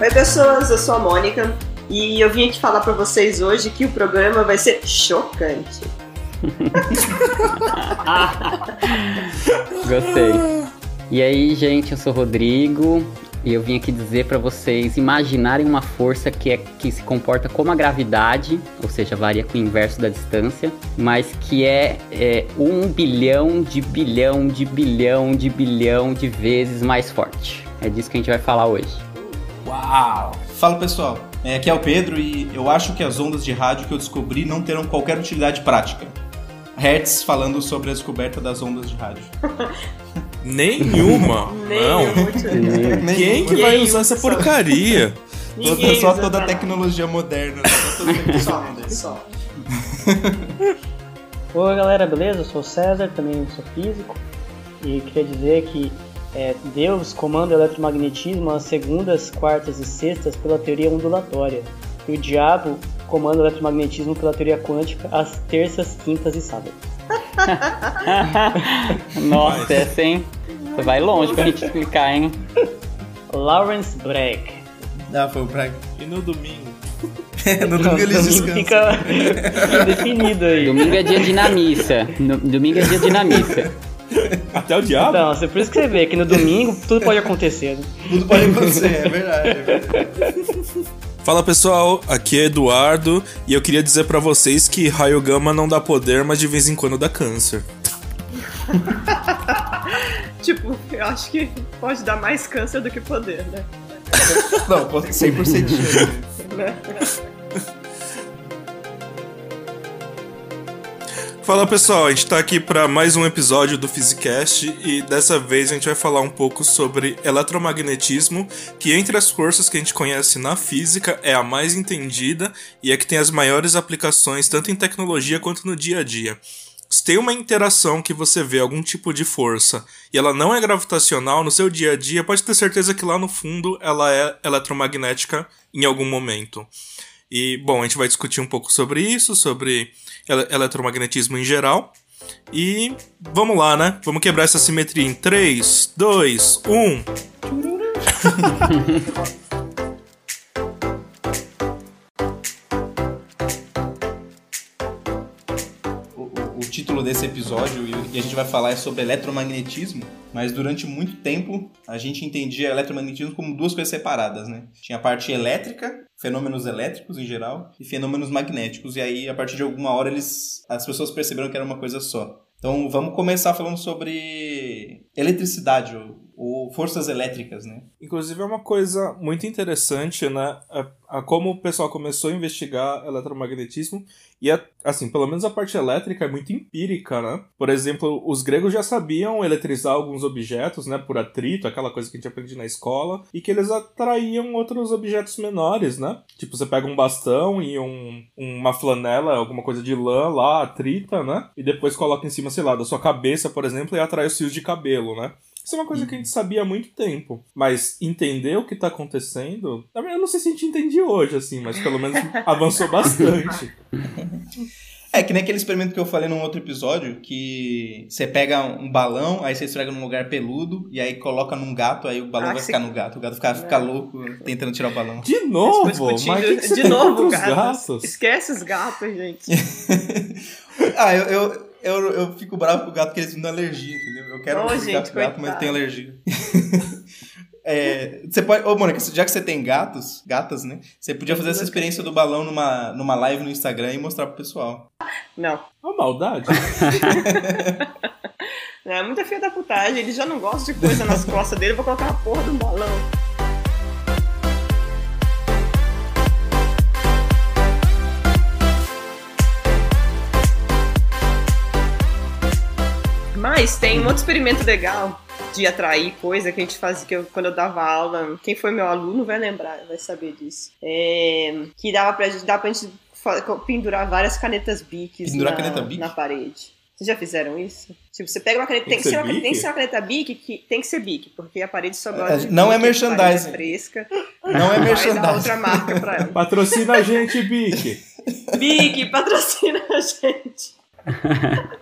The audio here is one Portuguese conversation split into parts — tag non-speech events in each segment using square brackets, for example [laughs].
Oi, pessoas, eu sou a Mônica e eu vim aqui falar para vocês hoje que o programa vai ser chocante. [laughs] Gostei. E aí, gente, eu sou o Rodrigo e eu vim aqui dizer para vocês imaginarem uma força que, é, que se comporta como a gravidade, ou seja, varia com o inverso da distância, mas que é, é um bilhão de bilhão de bilhão de bilhão de vezes mais forte. É disso que a gente vai falar hoje. Uau! Fala pessoal, é, aqui é o Pedro e eu acho que as ondas de rádio que eu descobri não terão qualquer utilidade prática. Hertz falando sobre a descoberta das ondas de rádio. [laughs] Nenhuma. não. Quem que vai usar essa porcaria? Toda, só toda a tecnologia moderna. Só, [laughs] só. Oi galera, beleza? Eu sou o César, também sou físico. E queria dizer que é, Deus comanda o eletromagnetismo às segundas, quartas e sextas pela teoria ondulatória. E o diabo comanda o eletromagnetismo pela teoria quântica às terças, quintas e sábados. [laughs] Nossa, essa, hein? Você vai longe pra gente explicar, hein? Lawrence Bragg. Ah, foi o Bragg. E no domingo? [laughs] no domingo eles descansam. fica [laughs] definido aí. Domingo é dia de na missa. No- domingo é dia de na missa. [laughs] Até o diabo? Então, é por isso que você vê que no domingo tudo pode acontecer. né? Tudo pode acontecer, é verdade. É verdade. Fala pessoal, aqui é Eduardo e eu queria dizer pra vocês que raio gama não dá poder, mas de vez em quando dá câncer. [laughs] Tipo, eu acho que pode dar mais câncer do que poder, né? Não, 100% de [laughs] Fala pessoal, a gente tá aqui para mais um episódio do Physicast e dessa vez a gente vai falar um pouco sobre eletromagnetismo, que entre as forças que a gente conhece na física é a mais entendida e é que tem as maiores aplicações tanto em tecnologia quanto no dia a dia. Se tem uma interação que você vê algum tipo de força e ela não é gravitacional no seu dia a dia, pode ter certeza que lá no fundo ela é eletromagnética em algum momento. E, bom, a gente vai discutir um pouco sobre isso, sobre ele- eletromagnetismo em geral. E vamos lá, né? Vamos quebrar essa simetria em um. 3, 2, 1. Título desse episódio e, a gente vai falar é sobre eletromagnetismo, mas durante muito tempo a gente entendia eletromagnetismo como duas coisas separadas, né? Tinha a parte elétrica, fenômenos elétricos em geral, e fenômenos magnéticos, e aí a partir de alguma hora eles as pessoas perceberam que era uma coisa só. Então vamos começar falando sobre eletricidade ou forças elétricas, né? Inclusive é uma coisa muito interessante, né? A, a como o pessoal começou a investigar eletromagnetismo e, a- assim, pelo menos a parte elétrica é muito empírica, né? Por exemplo, os gregos já sabiam eletrizar alguns objetos, né? Por atrito, aquela coisa que a gente aprende na escola, e que eles atraíam outros objetos menores, né? Tipo, você pega um bastão e um, uma flanela, alguma coisa de lã lá, atrita, né? E depois coloca em cima, sei lá, da sua cabeça, por exemplo, e atrai os fios de cabelo, né? Isso é uma coisa que a gente sabia há muito tempo. Mas entender o que tá acontecendo. na verdade, Eu não sei se a gente entende hoje, assim, mas pelo menos [laughs] avançou bastante. É, que nem aquele experimento que eu falei num outro episódio, que você pega um balão, aí você esfrega num lugar peludo, e aí coloca num gato, aí o balão Ah, vai ficar no gato. O gato fica, fica louco tentando tirar o balão. De novo? Mas que, que de novo, gatos. gatos? Esquece os gatos, gente. [laughs] ah, eu, eu, eu, eu fico bravo com o gato porque eles me dão alergia, entendeu? Eu quero um gente, gato, gato, mas eu tenho alergia. [laughs] É, você pode, ô Mônica, já que você tem gatos, gatas, né? Você podia fazer essa experiência do balão numa, numa live no Instagram e mostrar pro pessoal. Não. Uma maldade. [laughs] É muita filha da putagem. Ele já não gosta de coisa nas costas dele. Eu vou colocar a porra do balão. Mas tem um outro experimento legal de atrair coisa que a gente fazia que eu, quando eu dava aula. Quem foi meu aluno vai lembrar, vai saber disso. É, que dava pra, gente- dá pra gente pendurar várias canetas biques na, caneta Bic? na parede. Vocês já fizeram isso? Tipo, você pega uma caneta. Tem Tem, que ser ser uma, tem que ser uma caneta Bic que tem que ser Bic, porque a parede só gosta É, de não é a parede merchandising. É fresca. Não é merchandising. outra marca pra ela. Patrocina a gente, Bic. Bic, patrocina a gente. [laughs]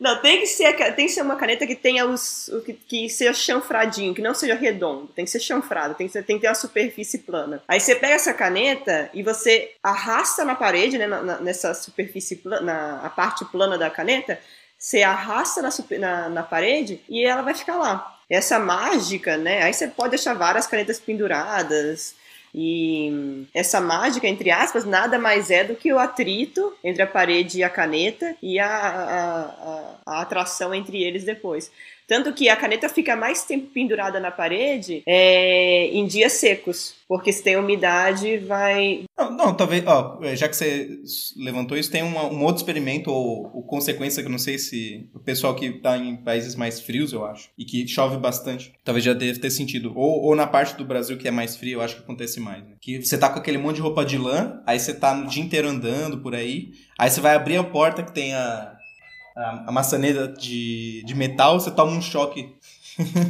Não, tem que ser, tem que ser uma caneta que tenha os. Que, que seja chanfradinho, que não seja redondo. Tem que ser chanfrado, tem que, ser, tem que ter uma superfície plana. Aí você pega essa caneta e você arrasta na parede, né? Na, nessa superfície plana, na a parte plana da caneta, você arrasta na, na, na parede e ela vai ficar lá. Essa mágica, né? Aí você pode deixar várias canetas penduradas, e essa mágica, entre aspas, nada mais é do que o atrito entre a parede e a caneta e a, a, a, a atração entre eles depois. Tanto que a caneta fica mais tempo pendurada na parede é, em dias secos. Porque se tem umidade, vai. Não, não talvez. Ó, já que você levantou isso, tem uma, um outro experimento ou, ou, consequência que eu não sei se o pessoal que está em países mais frios, eu acho, e que chove bastante, talvez já deve ter sentido. Ou, ou na parte do Brasil que é mais frio, eu acho que acontece mais. Né? Que você tá com aquele monte de roupa de lã, aí você tá no dia inteiro andando por aí, aí você vai abrir a porta que tem a a, a maçaneta de, de metal, você toma um choque.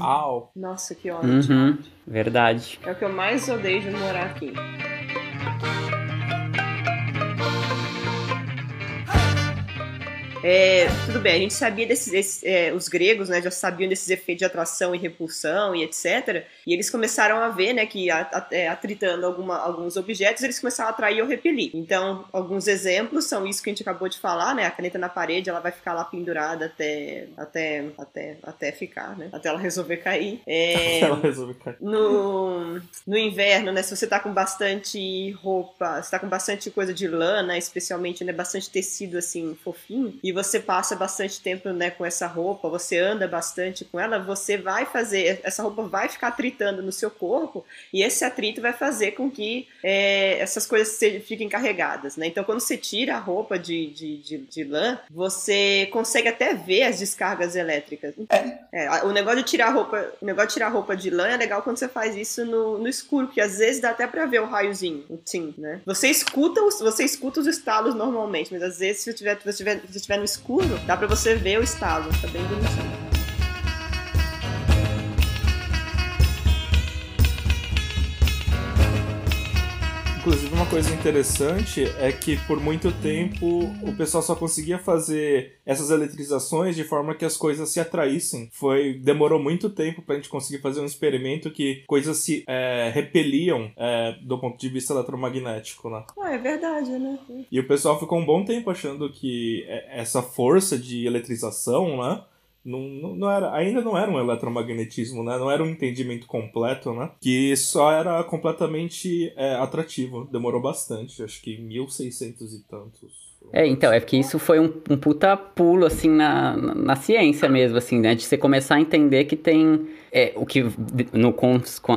Au. Nossa, que ódio. Uhum, verdade. É o que eu mais odeio de morar aqui. É, tudo bem, a gente sabia desses, é, os gregos, né, já sabiam desses efeitos de atração e repulsão e etc. E eles começaram a ver, né, que é, atritando alguma, alguns objetos, eles começaram a atrair ou repelir. Então, alguns exemplos são isso que a gente acabou de falar, né, a caneta na parede, ela vai ficar lá pendurada até, até, até, até ficar, né, até ela resolver cair. É, [laughs] ela resolver cair. No, no inverno, né, se você tá com bastante roupa, você tá com bastante coisa de lã, especialmente, né, bastante tecido assim fofinho, e você passa bastante tempo né, com essa roupa, você anda bastante com ela, você vai fazer, essa roupa vai ficar atritando no seu corpo e esse atrito vai fazer com que é, essas coisas fiquem carregadas, né? Então, quando você tira a roupa de, de, de, de lã, você consegue até ver as descargas elétricas. É. É, o negócio de tirar a roupa, o negócio de tirar roupa de lã é legal quando você faz isso no, no escuro, porque às vezes dá até para ver o raiozinho, o tim, né? Você escuta os, você escuta os estalos normalmente, mas às vezes se você tiver, se você tiver, se você tiver no escuro, dá pra você ver o estalo. Tá bem bonitinho. Coisa interessante é que por muito tempo o pessoal só conseguia fazer essas eletrizações de forma que as coisas se atraíssem. Foi demorou muito tempo para a gente conseguir fazer um experimento que coisas se é, repeliam é, do ponto de vista eletromagnético, né? Ah, é verdade, né? E o pessoal ficou um bom tempo achando que é, essa força de eletrização, né? Não, não, não, era, ainda não era um eletromagnetismo, né? Não era um entendimento completo, né? Que só era completamente é, atrativo. Demorou bastante, acho que 1600 e tantos. É, então, é porque isso foi um, um puta pulo, assim, na, na ciência mesmo, assim, né? De você começar a entender que tem... É, o que no,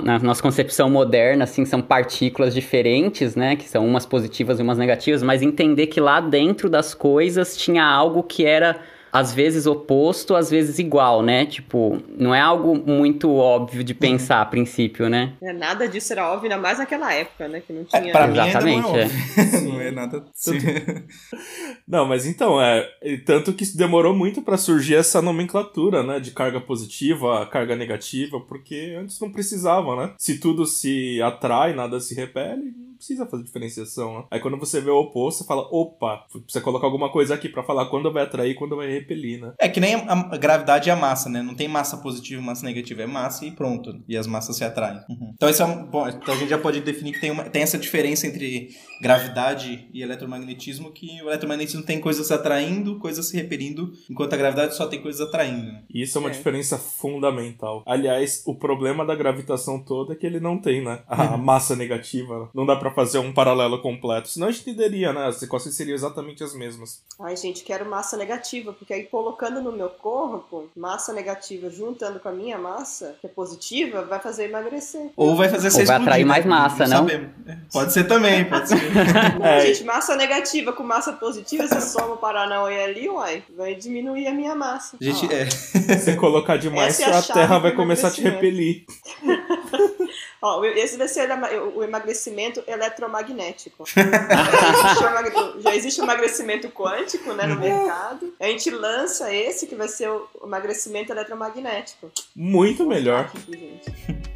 na nossa concepção moderna, assim, são partículas diferentes, né? Que são umas positivas e umas negativas, mas entender que lá dentro das coisas tinha algo que era às vezes oposto, às vezes igual, né? Tipo, não é algo muito óbvio de pensar a princípio, né? É, nada disso era óbvio, ainda mais naquela época, né? Que não tinha. É, pra mim Exatamente, não é, é. [laughs] não é nada. [laughs] não, mas então, é. Tanto que demorou muito para surgir essa nomenclatura, né? De carga positiva, carga negativa, porque antes não precisava, né? Se tudo se atrai, nada se repele, precisa fazer diferenciação, né? Aí quando você vê o oposto, você fala, opa, precisa colocar alguma coisa aqui para falar quando vai atrair e quando vai repelir, né? É que nem a, gravidade e a massa, né? Não tem massa positiva e massa negativa, é massa e pronto. E as massas se atraem. Uhum. Então, isso é um, bom, então a gente já pode definir que tem, uma, tem essa diferença entre gravidade e eletromagnetismo, que o eletromagnetismo tem coisas se atraindo, coisas se repelindo, enquanto a gravidade só tem coisas atraindo. Né? Isso é uma é. diferença fundamental. Aliás, o problema da gravitação toda é que ele não tem, né? A massa negativa. Não dá para fazer um paralelo completo. Senão a gente teria, né? As equações seriam exatamente as mesmas. Ai, gente, quero massa negativa, porque aí colocando no meu corpo massa negativa juntando com a minha massa, que é positiva, vai fazer emagrecer. Ou vai fazer ser Ou vai atrair mais massa, não? Sabemos. Pode ser também, pode ser. [laughs] Não, é. gente, massa negativa com massa positiva, você soma o Paranauê ali, uai, vai diminuir a minha massa. Gente, ah. é. Se colocar demais, é a, a Terra vai começar a te repelir. [laughs] Ó, esse vai ser o emagrecimento eletromagnético. [laughs] já, existe o emagrecimento quântico né, no mercado. A gente lança esse que vai ser o emagrecimento eletromagnético. Muito melhor.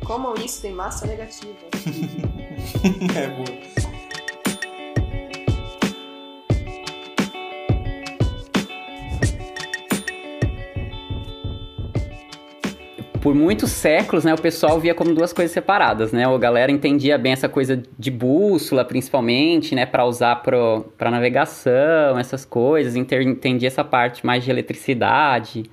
Comam isso, tem massa negativa. [laughs] é boa. Por muitos séculos, né, o pessoal via como duas coisas separadas, né? A galera entendia bem essa coisa de bússola, principalmente, né, para usar para navegação, essas coisas, entendia essa parte mais de eletricidade,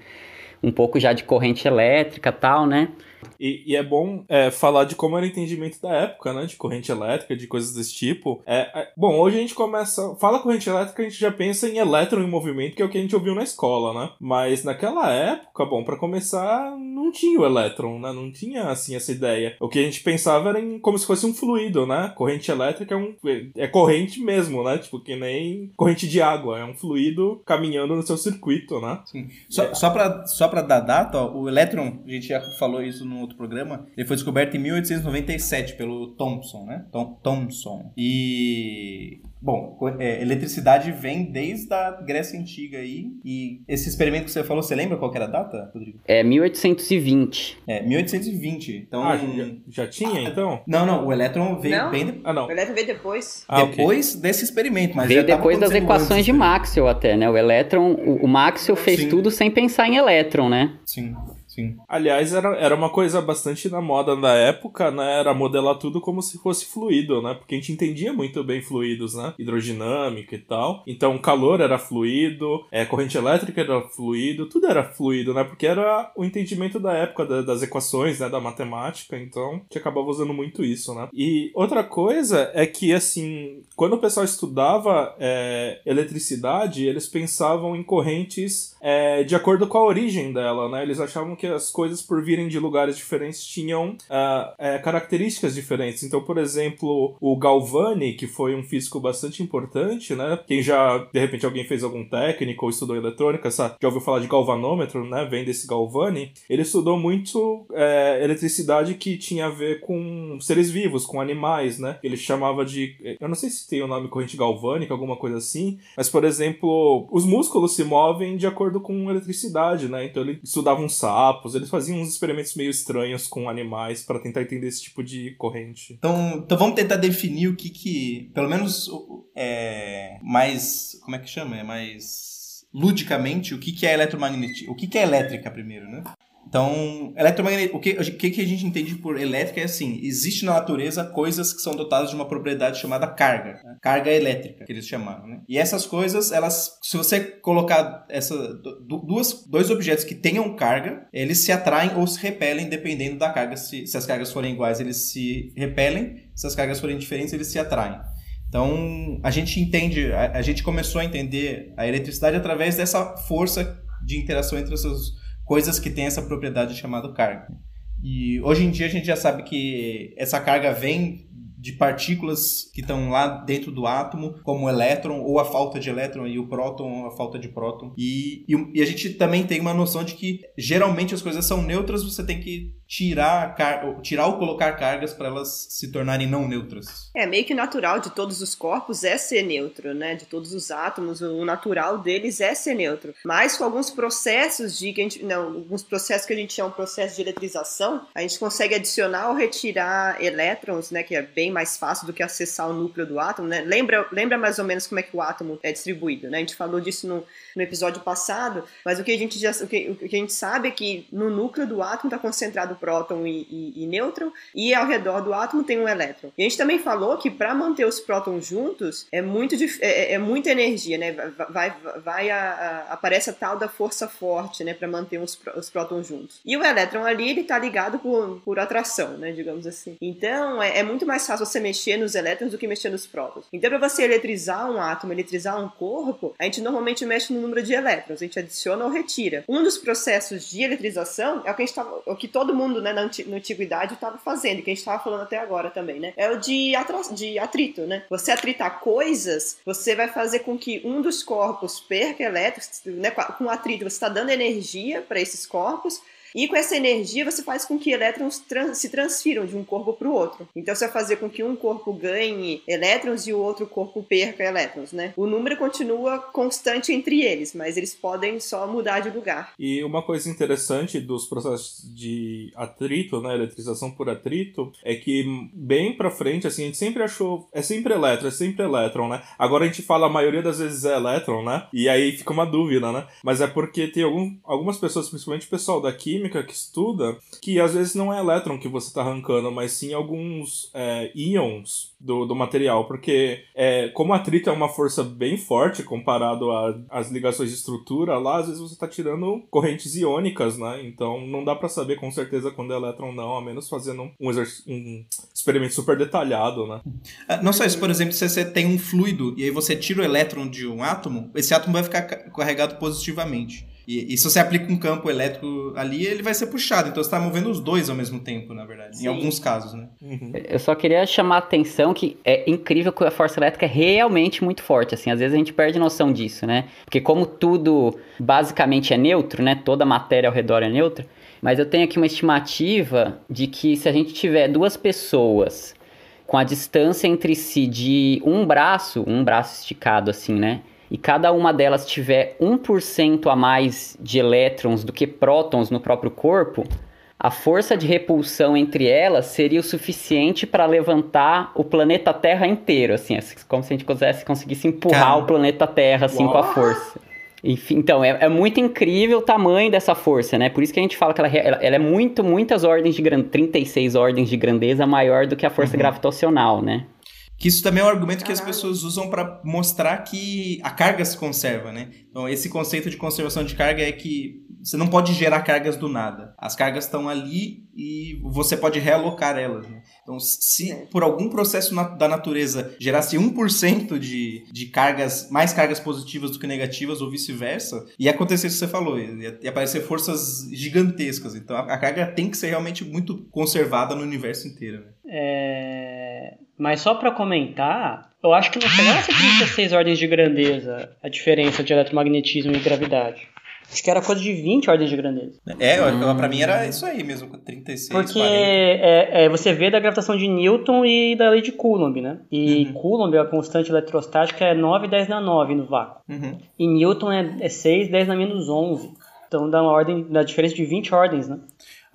um pouco já de corrente elétrica, tal, né? E, e é bom é, falar de como era o entendimento da época, né? De corrente elétrica, de coisas desse tipo. É, é, bom, hoje a gente começa. Fala corrente elétrica, a gente já pensa em elétron em movimento, que é o que a gente ouviu na escola, né? Mas naquela época, bom, para começar, não tinha o elétron, né? Não tinha, assim, essa ideia. O que a gente pensava era em como se fosse um fluido, né? Corrente elétrica é, um, é corrente mesmo, né? Tipo, que nem corrente de água. É um fluido caminhando no seu circuito, né? Sim. Só, só, pra, só pra dar data, ó, o elétron, a gente já falou isso no outro programa, ele foi descoberto em 1897 pelo Thomson, né? Tom, Thomson. E Bom, é, eletricidade vem desde a Grécia Antiga aí. E esse experimento que você falou, você lembra qual era a data, Rodrigo? É 1820. É, 1820. Então, ah, já, já tinha, então? Não, não. O elétron veio não? bem... De... Ah, não. O elétron veio depois. Ah, depois okay. desse experimento, mas Veio depois das equações de Maxwell até, né? O elétron... O, o Maxwell fez Sim. tudo sem pensar em elétron, né? Sim. Sim. Aliás, era, era uma coisa bastante na moda da época, né? Era modelar tudo como se fosse fluido, né? Porque a gente entendia muito bem fluidos, né? Hidrodinâmica e tal. Então, calor era fluido, é, corrente elétrica era fluido, tudo era fluido, né? Porque era o entendimento da época da, das equações, né? Da matemática. Então, gente acabava usando muito isso, né? E outra coisa é que, assim, quando o pessoal estudava é, eletricidade, eles pensavam em correntes é, de acordo com a origem dela, né? Eles achavam que as coisas, por virem de lugares diferentes, tinham uh, é, características diferentes. Então, por exemplo, o Galvani, que foi um físico bastante importante, né? Quem já, de repente, alguém fez algum técnico ou estudou eletrônica, sabe? já ouviu falar de galvanômetro, né? Vem desse Galvani. Ele estudou muito é, eletricidade que tinha a ver com seres vivos, com animais, né? Ele chamava de. Eu não sei se tem o nome corrente galvânica, alguma coisa assim, mas, por exemplo, os músculos se movem de acordo com eletricidade, né? Então ele estudava sapo sapos, eles faziam uns experimentos meio estranhos com animais para tentar entender esse tipo de corrente. Então, então vamos tentar definir o que que, pelo menos é mais, como é que chama? É mais ludicamente o que que é eletromagnetismo, o que que é elétrica primeiro, né? Então, eletromagnetismo, o que, o que a gente entende por elétrica é assim, existe na natureza coisas que são dotadas de uma propriedade chamada carga, né? carga elétrica, que eles chamaram, né? E essas coisas, elas, se você colocar essa, duas, dois objetos que tenham carga, eles se atraem ou se repelem dependendo da carga. Se, se as cargas forem iguais, eles se repelem, se as cargas forem diferentes, eles se atraem. Então, a gente entende, a, a gente começou a entender a eletricidade através dessa força de interação entre essas coisas que têm essa propriedade chamada carga. E hoje em dia a gente já sabe que essa carga vem de partículas que estão lá dentro do átomo, como o elétron, ou a falta de elétron, e o próton, ou a falta de próton. E, e, e, a gente também tem uma noção de que geralmente as coisas são neutras, você tem que tirar, tirar ou colocar cargas para elas se tornarem não neutras. É meio que natural de todos os corpos é ser neutro, né? De todos os átomos, o natural deles é ser neutro. Mas com alguns processos de que a gente, não, alguns processos que a gente chama de processo de eletrização, a gente consegue adicionar ou retirar elétrons, né? Que é bem mais fácil do que acessar o núcleo do átomo, né? Lembra, lembra mais ou menos como é que o átomo é distribuído, né? A gente falou disso no, no episódio passado, mas o que a gente já, o que, o que a gente sabe é que no núcleo do átomo está concentrado próton e, e, e, nêutron, e ao redor do átomo tem um elétron. E a gente também falou que para manter os prótons juntos é muito é, é, é, muita energia, né? Vai, vai, vai a, a, aparece a tal da força forte, né, para manter os, os prótons juntos. E o elétron ali ele está ligado por, por atração, né, digamos assim. Então é, é muito mais fácil você mexer nos elétrons do que mexer nos prótons. Então para você eletrizar um átomo, eletrizar um corpo, a gente normalmente mexe no número de elétrons, a gente adiciona ou retira. Um dos processos de eletrização é o que a gente tava, o que todo mundo mundo, né, na, antiguidade estava fazendo, que a gente estava falando até agora também, né? É o de, de atrito, né? Você atritar coisas, você vai fazer com que um dos corpos perca elétricos, né? Com atrito, você está dando energia para esses corpos e com essa energia você faz com que elétrons trans se transfiram de um corpo para o outro. Então você vai fazer com que um corpo ganhe elétrons e o outro corpo perca elétrons, né? O número continua constante entre eles, mas eles podem só mudar de lugar. E uma coisa interessante dos processos de atrito, né, eletrização por atrito, é que bem para frente, assim, a gente sempre achou, é sempre elétron, é sempre elétron, né? Agora a gente fala a maioria das vezes é elétron, né? E aí fica uma dúvida, né? Mas é porque tem algum, algumas pessoas, principalmente o pessoal da química, química que estuda que às vezes não é elétron que você está arrancando, mas sim alguns é, íons do, do material, porque é, como atrito é uma força bem forte comparado às ligações de estrutura, lá às vezes você está tirando correntes iônicas, né? Então não dá para saber com certeza quando é elétron não, a menos fazendo um, um experimento super detalhado, né? Ah, não só isso, por exemplo, se você tem um fluido e aí você tira o elétron de um átomo, esse átomo vai ficar carregado positivamente. E, e, se você aplica um campo elétrico ali, ele vai ser puxado. Então você está movendo os dois ao mesmo tempo, na verdade. Sim. Em alguns casos, né? Uhum. Eu só queria chamar a atenção que é incrível que a força elétrica é realmente muito forte. Assim, às vezes a gente perde noção disso, né? Porque como tudo basicamente é neutro, né? Toda a matéria ao redor é neutra. Mas eu tenho aqui uma estimativa de que se a gente tiver duas pessoas com a distância entre si de um braço, um braço esticado assim, né? E cada uma delas tiver 1% a mais de elétrons do que prótons no próprio corpo, a força de repulsão entre elas seria o suficiente para levantar o planeta Terra inteiro, assim, é como se a gente quisesse, conseguisse empurrar Caramba. o planeta Terra assim Uau. com a força. Enfim, então, é, é, muito incrível o tamanho dessa força, né? Por isso que a gente fala que ela, ela, ela é muito, muitas ordens de grandeza, 36 ordens de grandeza maior do que a força uhum. gravitacional, né? Que isso também é um argumento que as pessoas usam para mostrar que a carga se conserva, né? Então, esse conceito de conservação de carga é que você não pode gerar cargas do nada. As cargas estão ali e você pode realocar elas. Né? Então, se por algum processo da natureza gerasse 1% de, de cargas, mais cargas positivas do que negativas ou vice-versa, ia acontecer isso que você falou, ia, ia aparecer forças gigantescas. Então, a, a, carga tem que ser realmente muito conservada no universo inteiro. Né? É... Mas só para comentar, eu acho que não chegava a ser 36 ordens de grandeza a diferença de eletromagnetismo e gravidade. Acho que era coisa de 20 ordens de grandeza. É, hum. pra mim era isso aí mesmo, 36, Porque é, é, você vê da gravitação de Newton e da lei de Coulomb, né? E uhum. Coulomb, a constante eletrostática, é 9, 10 na 9 no vácuo. Uhum. E Newton é, é 6, 10 na menos 11. Então dá uma ordem, dá diferença de 20 ordens, né?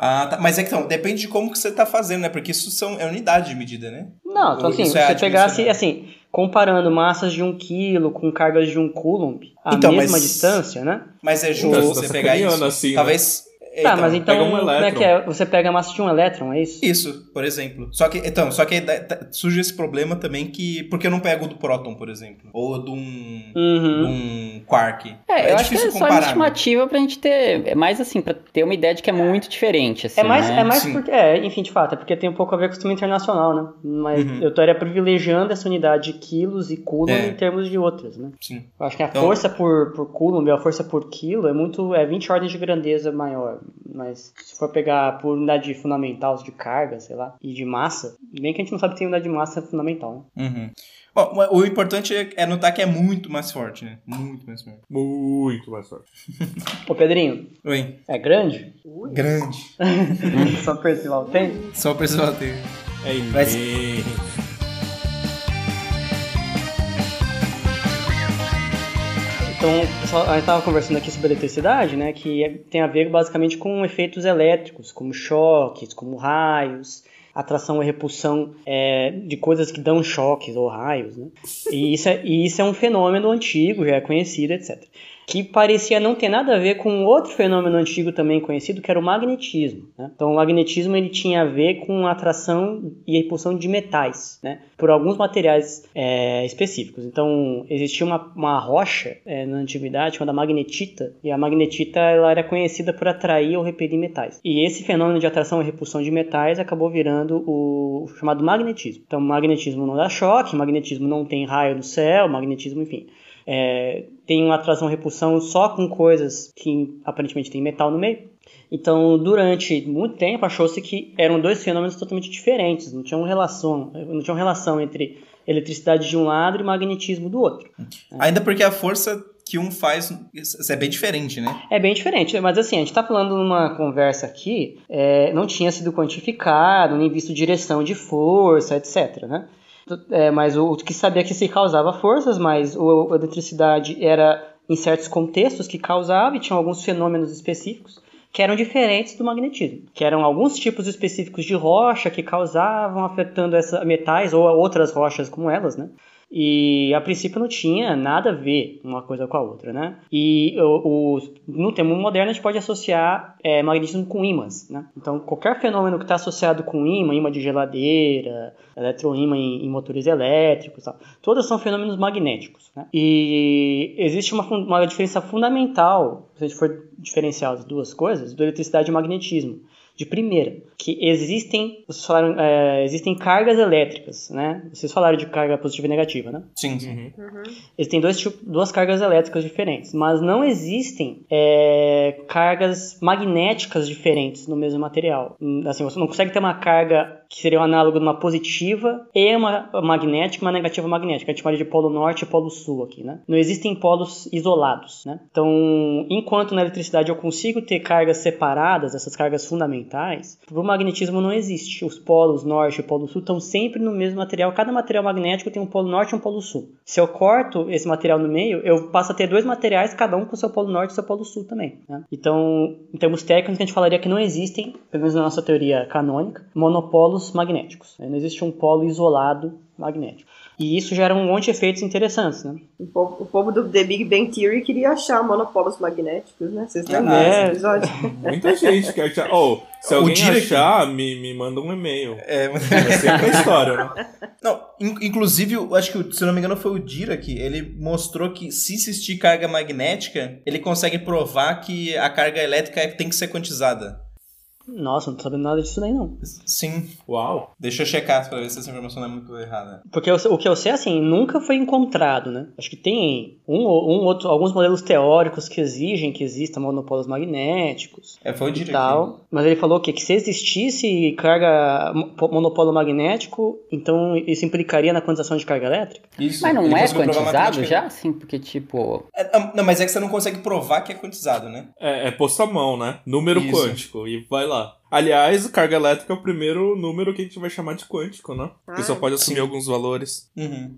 Ah, tá. Mas é que então, depende de como que você está fazendo, né? Porque isso são, é unidade de medida, né? Não, então assim, se é você pegasse, assim, comparando massas de um quilo com cargas de um coulomb, a então, mesma mas, distância, né? Mas é justo você pegar isso. Assim, né? Talvez... Né? Tá, então, mas então, um como é que é? Você pega a massa de um elétron, é isso? Isso, por exemplo. Só que, então, só que surge esse problema também que... Porque eu não pego do próton, por exemplo? Ou de um, uhum. de um quark? É, é eu acho que é só uma né? estimativa pra gente ter... É mais assim, pra ter uma ideia de que é muito diferente, assim, É mais, né? é mais porque... É, enfim, de fato, é porque tem um pouco a ver com o sistema internacional, né? Mas uhum. eu estaria privilegiando essa unidade de quilos e coulomb é. em termos de outras, né? Sim. Eu acho que a então... força por, por coulomb, a força por quilo é muito... É 20 ordens de grandeza maior, mas se for pegar por unidade fundamental de carga, sei lá, e de massa, bem que a gente não sabe se tem unidade de massa fundamental. Uhum. Bom, o importante é notar que é muito mais forte, né? Muito mais forte. Muito mais forte. Ô, Pedrinho. Oi. É grande? Ui. Grande. [laughs] Só o Percival tem? Só o Percival tem. É Mas... Então, a gente estava conversando aqui sobre eletricidade, né, que é, tem a ver basicamente com efeitos elétricos, como choques, como raios, atração e repulsão é, de coisas que dão choques ou raios, né? E isso, é, e isso é um fenômeno antigo, já é conhecido, etc que parecia não ter nada a ver com outro fenômeno antigo também conhecido, que era o magnetismo. Né? Então, o magnetismo ele tinha a ver com a atração e a repulsão de metais, né? por alguns materiais é, específicos. Então, existia uma, uma rocha é, na antiguidade chamada magnetita, e a magnetita ela era conhecida por atrair ou repelir metais. E esse fenômeno de atração e repulsão de metais acabou virando o chamado magnetismo. Então, magnetismo não dá choque, magnetismo não tem raio no céu, magnetismo, enfim é, tem uma atração-repulsão só com coisas que aparentemente tem metal no meio. Então, durante muito tempo, achou-se que eram dois fenômenos totalmente diferentes, não tinham relação, não tinham relação entre eletricidade de um lado e magnetismo do outro. Ainda porque a força que um faz é bem diferente, né? É bem diferente, mas assim, a gente está falando numa conversa aqui, é, não tinha sido quantificado, nem visto direção de força, etc, né? É, mas o, que sabia que se causava forças, mas o, a eletricidade era em certos contextos que causava e tinha alguns fenômenos específicos que eram diferentes do magnetismo, que eram alguns tipos específicos de rocha que causavam afetando essa metais ou outras rochas como elas, né? E a princípio não tinha nada a ver uma coisa com a outra, né? E o, o no termo moderno a gente pode associar é, magnetismo com ímãs, né? Então qualquer fenômeno que está associado com ímã, ímã de geladeira, eletroímã em, em motores elétricos, tal, todas são fenômenos magnéticos. Né? E existe uma, uma diferença fundamental, se a gente for diferenciar as duas coisas, do eletricidade e magnetismo de primeira, que existem, vocês falaram, é, existem cargas elétricas, né? Vocês falaram de carga positiva e negativa, né? Sim. Uhum. Uhum. Existem dois tipos, duas cargas elétricas diferentes, mas não existem é, cargas magnéticas diferentes no mesmo material. Assim, você não consegue ter uma carga que seria o análogo de uma positiva e uma magnética, uma negativa magnética. A gente chama de polo norte e polo sul aqui, né? Não existem polos isolados, né? Então, enquanto na eletricidade eu consigo ter cargas separadas, essas cargas fundamentais, o magnetismo não existe. Os polos norte e polo sul estão sempre no mesmo material. Cada material magnético tem um polo norte e um polo sul. Se eu corto esse material no meio, eu passo a ter dois materiais, cada um com seu polo norte e seu polo sul também. Né? Então, em termos técnicos, a gente falaria que não existem, pelo menos na nossa teoria canônica, monopolos magnéticos. Não existe um polo isolado magnético. E isso gera um monte de efeitos interessantes, né? O povo, o povo do The Big Bang Theory queria achar monopolos magnéticos, né? Vocês lembram É. desse episódio? [laughs] Muita gente quer achar. Oh, se O alguém achar, me, me manda um e-mail. É, mas- É sempre a história, né? [laughs] Não, in- inclusive, eu acho que, o- se eu não me engano, foi o Dirac. Ele mostrou que se existir carga magnética, ele consegue provar que a carga elétrica tem que ser quantizada. Nossa, não tô sabendo nada disso daí não. Sim. Uau. Deixa eu checar pra ver se essa informação não é muito errada. Porque eu- o que eu sei, assim, nunca foi encontrado, né? Acho que tem um, ou- um outro, alguns modelos teóricos que exigem que existam monopolos magnéticos É, foi o Dirac. tal. Mas ele falou que, que se existisse carga mo- monopolo magnético, então isso implicaria na quantização de carga elétrica? Isso. Mas não ele é quantizado já? Assim, porque, tipo, É, não, não, mas é que você não consegue provar que é quantizado, né? É, é posto à mão, né? Número Isso. quântico. E vai lá. Aliás, carga elétrica é o primeiro número que a gente vai chamar de quântico, né? Ah, só pode assumir sim. alguns valores. Uhum.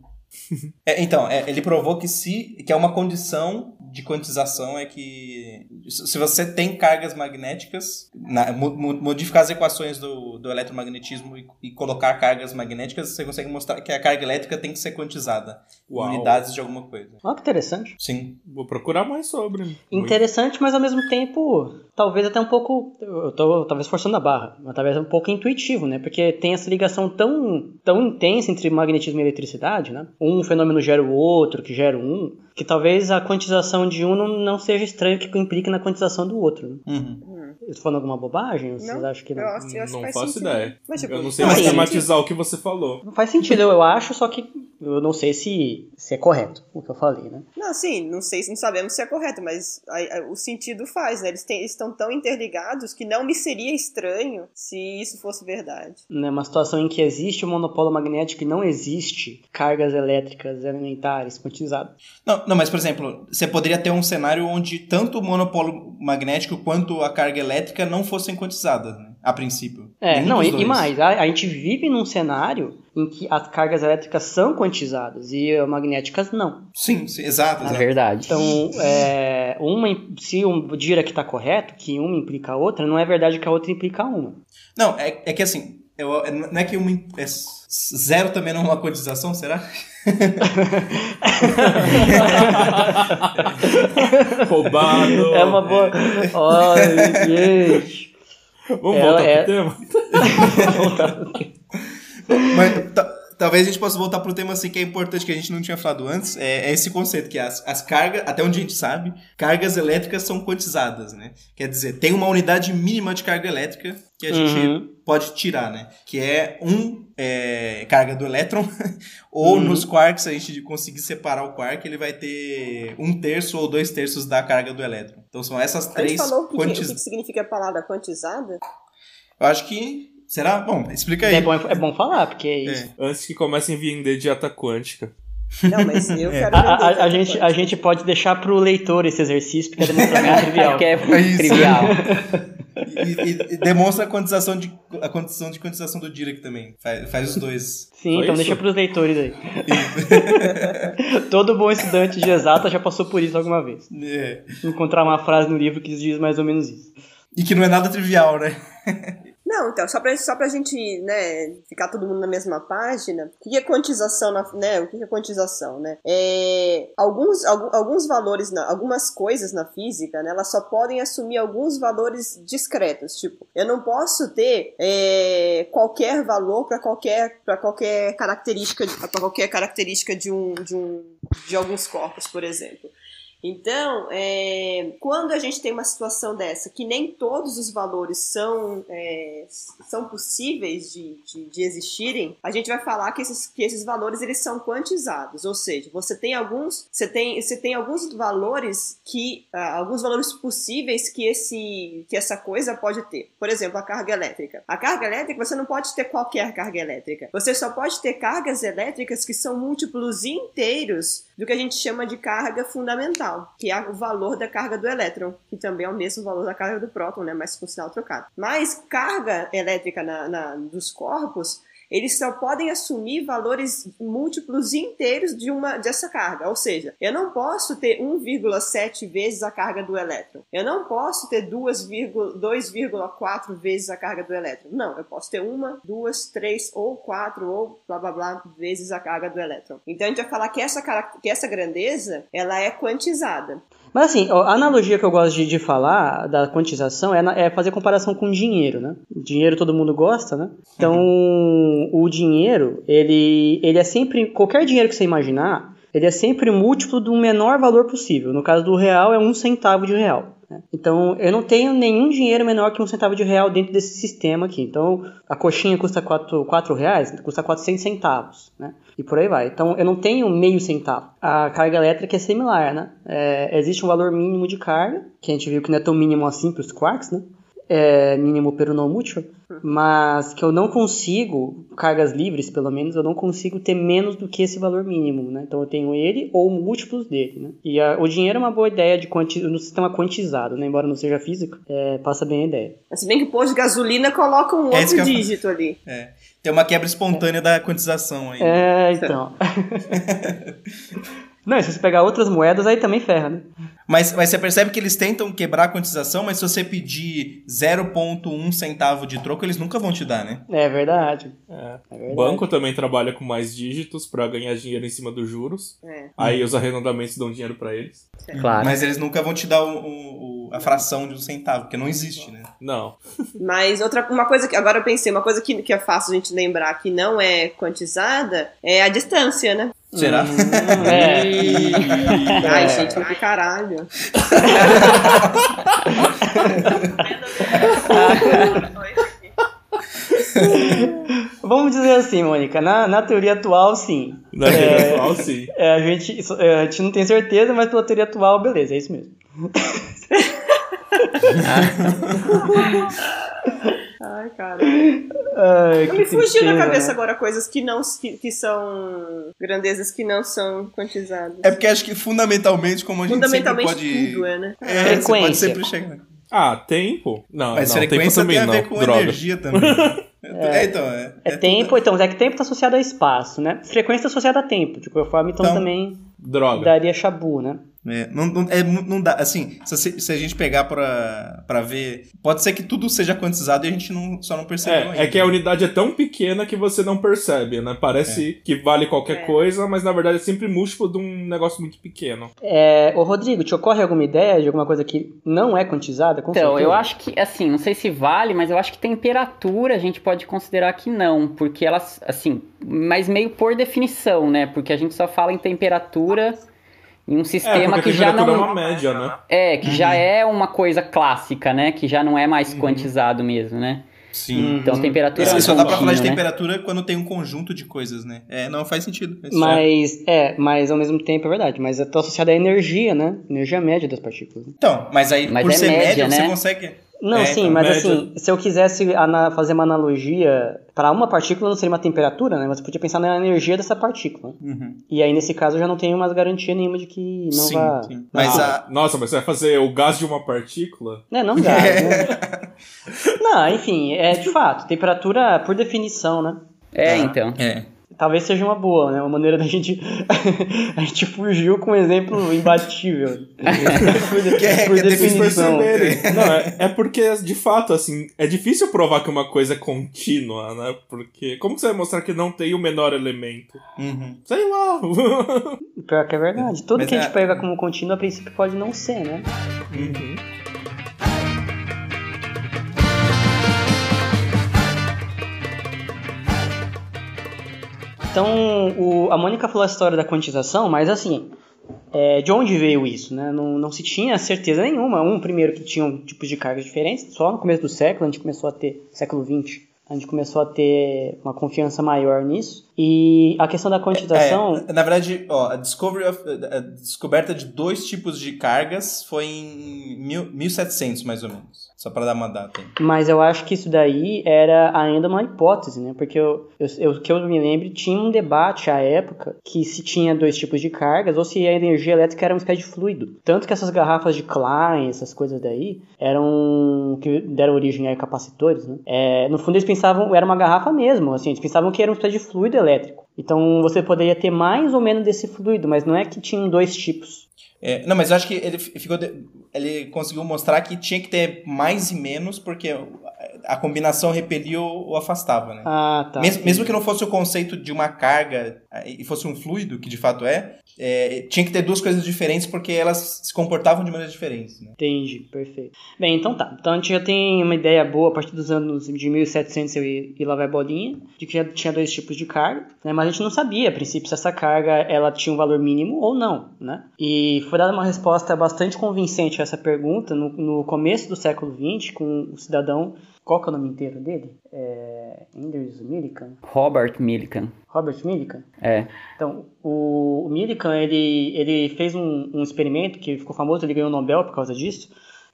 É, então, é, ele provou que se que é uma condição de quantização é que se você tem cargas magnéticas, na- mo- mo- modificar as equações do, do eletromagnetismo e, e colocar cargas magnéticas, você consegue mostrar que a carga elétrica tem que ser quantizada Uau. unidades de alguma coisa. Olha que interessante. Sim. Vou procurar mais sobre. Muito- Interessante, mas ao mesmo tempo, talvez até um pouco. Eu tô talvez forçando a barra, mas talvez um pouco intuitivo, né? Porque tem essa ligação tão, tão intensa entre magnetismo e eletricidade, né? Um fenômeno gera o outro, que gera um, que talvez a quantização de um não, não seja estranho que implique na quantização do outro. Né? Uhum. Eu tô falando alguma bobagem? Vocês Não, acham que não? Eu acho, eu acho que não faz faço sentido. ideia. Mas, tipo, eu não sei não, matematizar o que você falou. Não faz sentido, eu acho, só que eu não sei se, se é correto o que eu falei, né? Não, sim, não sei, não sabemos se é correto, mas a- a- o sentido faz, né? Eles, têm- eles estão tão interligados que não me seria estranho se isso fosse verdade. né, uma situação em que existe o monopolo magnético e não existe cargas elétricas elementares quantizadas. Não, não, mas por exemplo, você poderia ter um cenário onde tanto o monopolo magnético quanto a carga elétrica não fossem quantizadas, né? A princípio. É, Nenhum não, e, e mais, a, a gente vive num cenário em que as cargas elétricas são quantizadas e as magnéticas não. Sim, sim, exato, na exato. verdade. Então, é, uma, se o Dirac está correto, que uma implica a outra, não é verdade que a outra implica uma. Não, é, é que assim, eu- é- não é que uma, é zero também não é uma quantização, será? [laughs] Roubado. É uma boa. Olha, gente. Vamos Ela voltar é- pro [laughs] tema? Mas ta- talvez a gente possa voltar para um tema assim que é importante que a gente não tinha falado antes, é, é esse conceito que as, as cargas, até onde a gente sabe, cargas elétricas são quantizadas, né? Quer dizer, tem uma unidade mínima de carga elétrica que a gente Uhum. pode tirar, né? Que é um é, carga do elétron, [laughs] ou Uhum. nos quarks, se a gente conseguir separar o quark, ele vai ter um terço ou dois terços da carga do elétron. Então são essas A gente três falou o o que significa a palavra quantizada? Eu acho que. Será? Bom, explica aí. É bom, é bom falar, porque é isso. É. Antes que comecem a vender dieta quântica. Não, mas eu [laughs] quero A, a- gente, a gente pode deixar pro leitor esse exercício, porque é demonstração [laughs] trivial. que é isso. trivial. E, e- e demonstra a quantização de a condição de quantização do Dirac também. Faz, faz os dois. Sim, Só então isso? deixa pros leitores aí. [laughs] Todo bom estudante de exata já passou por isso alguma vez. É. Encontrar uma frase no livro que diz mais ou menos isso. E que não é nada trivial, né? Não, então, só pra, só pra gente, né, ficar todo mundo na mesma página, o que é quantização, na, né, o que é quantização, né? É, alguns, alguns valores, na, algumas coisas na física, né, elas só podem assumir alguns valores discretos, tipo, eu não posso ter é, qualquer valor para qualquer, pra qualquer característica, para qualquer característica de um, de um, de alguns corpos, por exemplo. Então, é, quando a gente tem uma situação dessa, que nem todos os valores são, é, são possíveis de, de, de, existirem, a gente vai falar que esses, que esses valores eles são quantizados, ou seja, você tem alguns, você tem, você tem alguns valores que, ah, alguns valores possíveis que, esse, que essa coisa pode ter. Por exemplo, a carga elétrica. A carga elétrica, você não pode ter qualquer carga elétrica. Você só pode ter cargas elétricas que são múltiplos inteiros do que a gente chama de carga fundamental, que é o valor da carga do elétron, que também é o mesmo valor da carga do próton, né, mas com sinal trocado. Mas carga elétrica na, na, dos corpos eles só podem assumir valores múltiplos inteiros de uma dessa carga. Ou seja, eu não posso ter 1,7 vezes a carga do elétron. Eu não posso ter 2,4 vezes a carga do elétron. Não, eu posso ter uma, duas, três ou quatro ou blá blá blá vezes a carga do elétron. Então a gente vai falar que essa, que essa grandeza ela é quantizada. Mas assim, a analogia que eu gosto de, de falar da quantização é, na, é, fazer comparação com dinheiro, né? Dinheiro todo mundo gosta, né? Então, uhum. o dinheiro, ele, ele é sempre. Qualquer dinheiro que você imaginar, ele é sempre múltiplo do menor valor possível. No caso do real, é um centavo de real. Né? Então, eu não tenho nenhum dinheiro menor que um centavo de real dentro desse sistema aqui. Então, a coxinha custa 4, 4 reais, custa 400 centavos, né? E por aí vai. Então, eu não tenho meio centavo. A carga elétrica é similar, né? É, existe um valor mínimo de carga, que a gente viu que não é tão mínimo assim para os quarks, né? É, mínimo pero não mútil, mas que eu não consigo, cargas livres pelo menos, eu não consigo ter menos do que esse valor mínimo, né? Então eu tenho ele ou múltiplos dele, né? E a, o dinheiro é uma boa ideia de quanti, no sistema quantizado, né? Embora não seja físico, é, passa bem a ideia. Se bem que o posto de gasolina coloca um é outro dígito ali. É. Tem uma quebra espontânea da quantização aí. É, então. [laughs] Não, se você pegar outras moedas, aí também ferra, né? Mas, mas você percebe que eles tentam quebrar a quantização, mas se você pedir 0,1 centavo de troco, eles nunca vão te dar, né? É verdade. É. É verdade. O banco também trabalha com mais dígitos para ganhar dinheiro em cima dos juros. É. Aí os arrendamentos dão dinheiro para eles. Claro. Mas eles nunca vão te dar o, o, a fração de um centavo, porque não existe, né? Não. Mas outra uma coisa que agora eu pensei, uma coisa que, que é fácil a gente lembrar que não é quantizada é a distância, né? Será? Hum, [laughs] é. Ai, gente, vai pro caralho. Vamos dizer assim, Mônica, na, na teoria atual, sim. Na teoria é, atual, sim. É, a, gente, é, a gente não tem certeza, mas pela teoria atual, beleza, é isso mesmo. [laughs] Ai, cara. Ai, me fugiu da cabeça né? agora coisas que não que, que, são grandezas que não são quantizadas. É porque acho que fundamentalmente, como a gente fundamentalmente sempre pode... tudo é, né? É, frequência. você pode sempre chegar. Ah, tempo? Não, Mas não, frequência tempo também tem a ver não. com Droga. energia também. [laughs] É, então, é, é, é tempo, tudo... então, é que tempo está associado a espaço, né? Frequência associada a tempo, de qualquer forma, então, então também droga. daria chabu, né? É, não, não, é, não dá, assim, se, se, a gente pegar pra, pra ver, pode ser que tudo seja quantizado e a gente não, só não percebe. É, é que a unidade é tão pequena que você não percebe, né? Parece é. que vale qualquer é. coisa, mas na verdade é sempre múltiplo de um negócio muito pequeno. É, ô Rodrigo, te ocorre alguma ideia de alguma coisa que não é quantizada? Com então, certeza? eu acho que, assim, não sei se vale, mas eu acho que temperatura a gente pode considerar que não, porque elas, assim, mas meio por definição, né? Porque a gente só fala em temperatura em um sistema é, que já não é uma média, né? É, que uhum. já é uma coisa clássica, né? Que já não é mais uhum. quantizado mesmo, né? Sim. Então temperatura é, é Só dá pra falar de né? temperatura quando tem um conjunto de coisas, né? É, não faz sentido. Mas, é, mas ao mesmo tempo é verdade. Mas é associada à energia, né? Energia média das partículas. Então, mas aí mas por é ser média, média, né? você consegue. Não, é, sim, então, mas média... assim, se eu quisesse fazer uma analogia, para uma partícula não seria uma temperatura, né? Mas você podia pensar na energia dessa partícula. Uhum. E aí, nesse caso, eu já não tenho mais garantia nenhuma de que não sim, vai. Sim. Mas a... Nossa, mas você vai fazer o gás de uma partícula? É, não gás, né? [laughs] não, enfim, é de fato, temperatura por definição, né? É, então. É. talvez seja uma boa, né? Uma maneira da gente. [laughs] a gente fugiu com um exemplo imbatível. [laughs] por, que é, por que definição. Não, é, é, porque, de fato, assim, é difícil provar que uma coisa é contínua, né? Porque como você vai mostrar que não tem o menor elemento? Uhum. Sei lá. [laughs] Pior que é verdade. Tudo Mas que a gente é... pega como contínuo, a princípio, pode não ser, né? Uhum. Então, o, a Mônica falou a história da quantização, mas assim, é, de onde veio isso? Né? Não, não se tinha certeza nenhuma. Um, primeiro, que tinham tipos de cargas diferentes, só no começo do século, a gente começou a ter, século XX, a gente começou a ter uma confiança maior nisso. E a questão da quantização. É, na verdade, ó, a, discovery of, a descoberta de dois tipos de cargas foi em mil, 1700, mais ou menos. Só para dar uma data. Mas eu acho que isso daí era ainda uma hipótese, né? Porque eu, eu, eu, que eu me lembro, tinha um debate à época que se tinha dois tipos de cargas ou se a energia elétrica era uma espécie de fluido. Tanto que essas garrafas de Klein, essas coisas daí, eram. que deram origem a capacitores, né? É, no fundo eles pensavam, era uma garrafa mesmo, assim, eles pensavam que era uma espécie de fluido elétrico. Então você poderia ter mais ou menos desse fluido, mas não é que tinham dois tipos. É, não, mas eu acho que ele ficou. De, ele conseguiu mostrar que tinha que ter mais e menos, porque a combinação repelia ou afastava, né? Ah, tá. Mesmo, mesmo, que não fosse o conceito de uma carga e fosse um fluido, que de fato é, é, tinha que ter duas coisas diferentes porque elas se comportavam de maneiras diferentes, né? Entendi, perfeito. Bem, então tá. Então a gente já tem uma ideia boa a partir dos anos de 1700 e, e lá vai bolinha, de que já tinha dois tipos de carga, né? Mas a gente não sabia, a princípio, se essa carga ela tinha um valor mínimo ou não, né? E foi dada uma resposta bastante convincente essa pergunta no, no começo do século XX com o cidadão qual é o nome inteiro dele? É... Anders Millikan? Robert Millikan. Robert Millikan? É. Então, o, o Millikan, ele, ele fez um, um experimento que ficou famoso, ele ganhou o Nobel por causa disso,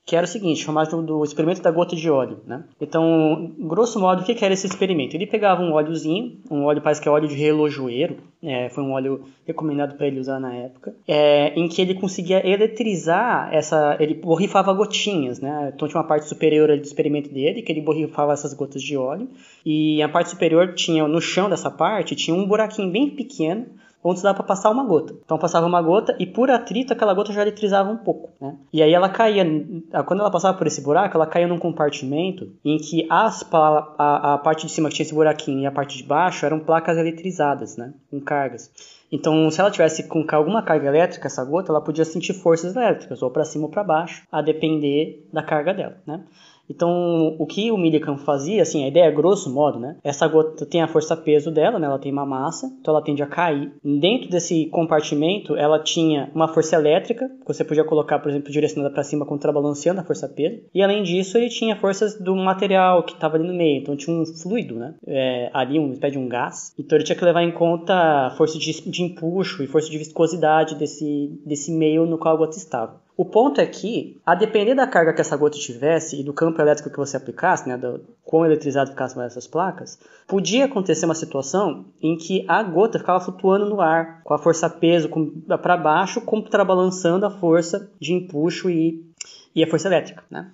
que era o seguinte, chamado do experimento da gota de óleo, né? Então, grosso modo, o que era esse experimento? Ele pegava um óleozinho, um óleo parece que é óleo de relojoeiro, é, foi um óleo recomendado para ele usar na época, é, em que ele conseguia eletrizar essa, ele borrifava gotinhas, né? Então tinha uma parte superior do experimento dele que ele borrifava essas gotas de óleo e a parte superior tinha no chão dessa parte tinha um buraquinho bem pequeno onde dá para passar uma gota. Então passava uma gota e por atrito aquela gota já eletrizava um pouco, né? E aí ela caía, quando ela passava por esse buraco, ela caía num compartimento em que as, a, a parte de cima que tinha esse buraquinho e a parte de baixo eram placas eletrizadas, né? Com cargas. Então, se ela tivesse com alguma carga elétrica, essa gota, ela podia sentir forças elétricas, ou para cima ou para baixo, a depender da carga dela, né? Então, o que o Millikan fazia, assim, a ideia é grosso modo, né? Essa gota tem a força-peso dela, né? Ela tem uma massa, então ela tende a cair. Dentro desse compartimento, ela tinha uma força elétrica, que você podia colocar, por exemplo, direcionada para cima, contrabalanceando a força-peso. E além disso, ele tinha forças do material que estava ali no meio, então tinha um fluido, né? É, ali, um espécie de um gás. Então ele tinha que levar em conta a força de, de empuxo e força de viscosidade desse, desse meio no qual a gota estava. O ponto é que, a depender da carga que essa gota tivesse e do campo elétrico que você aplicasse, né, do quão eletrizado ficassem essas placas, podia acontecer uma situação em que a gota ficava flutuando no ar, com a força-peso para baixo, contrabalançando a força de empuxo e, e a força elétrica. Né?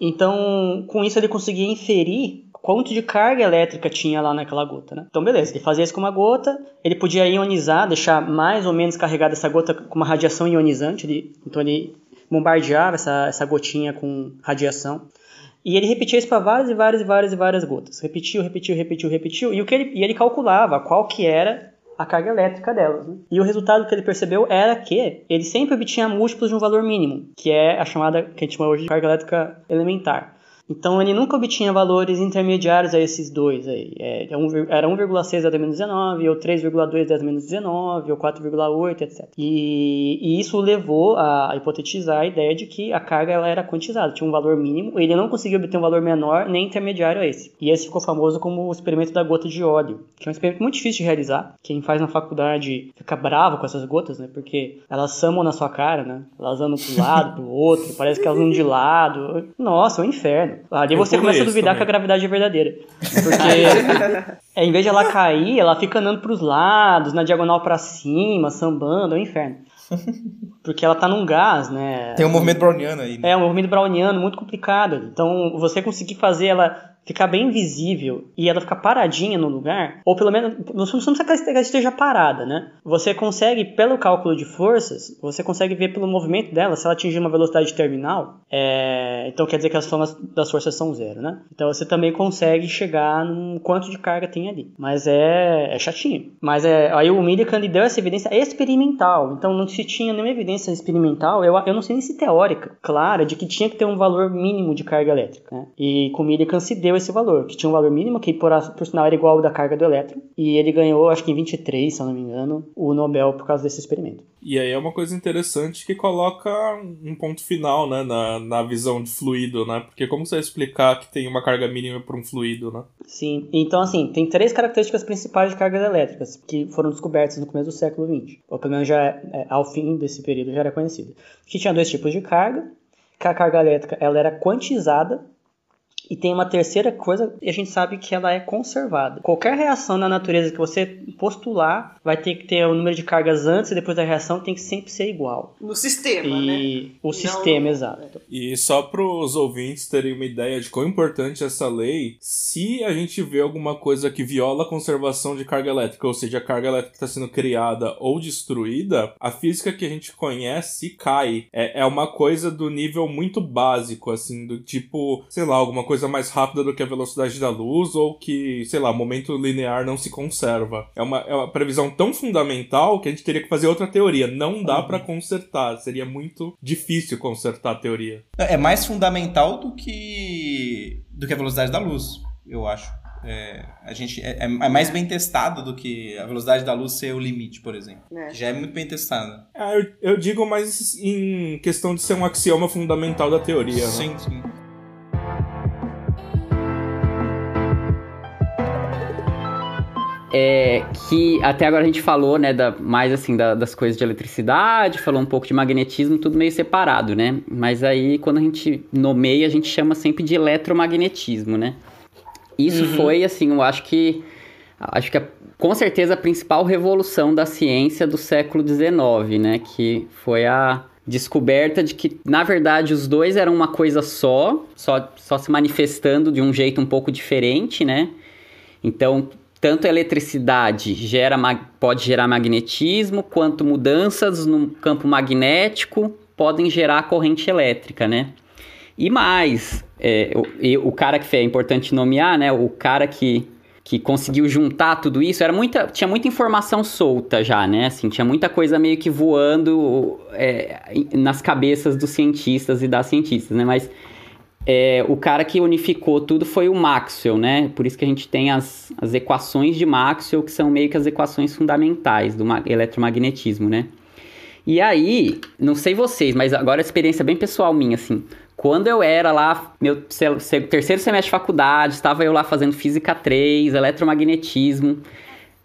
Então, com isso ele conseguia inferir quanto de carga elétrica tinha lá naquela gota, né? Então, beleza, ele fazia isso com uma gota, ele podia ionizar, deixar mais ou menos carregada essa gota com uma radiação ionizante, ele, então ele bombardeava essa, essa gotinha com radiação. E ele repetia isso para várias e várias e várias e várias gotas. Repetiu, repetiu, repetiu, repetiu. E, o que ele, e ele calculava qual que era a carga elétrica delas. Né? E o resultado que ele percebeu era que ele sempre obtinha múltiplos de um valor mínimo, que é a chamada, que a gente chama hoje de carga elétrica elementar. Então ele nunca obtinha valores intermediários a esses dois aí. É, era 1,6 10 menos 19, ou 3,2 10 menos 19, ou 4,8, etc. E, e, isso levou a, a hipotetizar a ideia de que a carga ela era quantizada, tinha um valor mínimo, ele não conseguia obter um valor menor nem intermediário a esse. E esse ficou famoso como o experimento da gota de óleo, que é um experimento muito difícil de realizar. Quem faz na faculdade fica bravo com essas gotas, né? Porque elas samam na sua cara, né? Elas andam pro lado, pro outro, parece que elas andam de lado. Nossa, é um inferno. Ali você começa a duvidar também. que a gravidade é verdadeira. [laughs] Porque é, em vez de ela cair, ela fica andando pros lados, na diagonal para cima, sambando, é um inferno. Porque ela tá num gás, né? Tem um movimento browniano aí. Né? É, um movimento browniano muito complicado. Então, você conseguir fazer ela ficar bem visível e ela ficar paradinha no lugar, ou pelo menos, não precisa que ela esteja parada, né? Você consegue, pelo cálculo de forças, você consegue ver pelo movimento dela, se ela atingir uma velocidade terminal, é... então quer dizer que as somas das forças são zero, né? Então você também consegue chegar no quanto de carga tem ali. Mas é, é chatinho. Mas é... aí o Millikan deu essa evidência experimental, então não se tinha nenhuma evidência experimental, eu, eu não sei nem se teórica, clara, de que tinha que ter um valor mínimo de carga elétrica, né? E com o Millikan se deu esse valor, que tinha um valor mínimo, que por, por sinal era igual ao da carga do elétron, e ele ganhou, acho que em 23, se eu não me engano, o Nobel por causa desse experimento. E aí é uma coisa interessante que coloca um ponto final, né, na, na visão de fluido, né? Porque como você vai explicar que tem uma carga mínima para um fluido, né? Sim, então assim, tem três características principais de cargas elétricas que foram descobertas no começo do século XX, ou pelo menos já é, ao fim desse período já era conhecido. Que tinha dois tipos de carga, que a carga elétrica ela era quantizada e tem uma terceira coisa, e a gente sabe que ela é conservada. Qualquer reação na natureza que você postular vai ter que ter o número de cargas antes e depois da reação tem que sempre ser igual. No sistema, e né? O Não- sistema, exato. E só para os ouvintes terem uma ideia de quão importante é essa lei, se a gente vê alguma coisa que viola a conservação de carga elétrica, ou seja, a carga elétrica está sendo criada ou destruída, a física que a gente conhece cai. É, é uma coisa do nível muito básico, assim, do tipo, sei lá, alguma coisa mais rápida do que a velocidade da luz, ou que, sei lá, momento linear não se conserva. É uma, é uma previsão tão fundamental que a gente teria que fazer outra teoria. Não dá para consertar, seria muito difícil consertar a teoria. É mais fundamental do que do que a velocidade da luz, eu acho. É, a gente é, é mais bem testado do que a velocidade da luz ser o limite, por exemplo. É. Já é muito bem testado. É, eu, eu digo mais em questão de ser um axioma fundamental da teoria, né? Sim, É que até agora a gente falou, né, da, mais assim, da- das coisas de eletricidade, falou um pouco de magnetismo, tudo meio separado, né? Mas aí quando a gente nomeia, a gente chama sempre de eletromagnetismo, né? Isso foi, assim, eu acho que. Acho que é, com certeza a principal revolução da ciência do século XIX, né? Que foi a descoberta de que, na verdade, os dois eram uma coisa só, só, só se manifestando de um jeito um pouco diferente, né? Então, tanto a eletricidade gera, pode gerar magnetismo, quanto mudanças no campo magnético podem gerar corrente elétrica, né? E mais, é, o, o cara que fez, é importante nomear, né? O cara que, que conseguiu juntar tudo isso, era muita, tinha muita informação solta já, né? Assim, tinha muita coisa meio que voando é, nas cabeças dos cientistas e das cientistas, né? Mas é, o cara que unificou tudo foi o Maxwell, né? Por isso que a gente tem as, as equações de Maxwell, que são meio que as equações fundamentais do ma- eletromagnetismo, né? E aí, não sei vocês, mas agora a experiência bem pessoal minha, assim. Quando eu era lá, meu terceiro semestre de faculdade, estava eu lá fazendo Física 3, eletromagnetismo,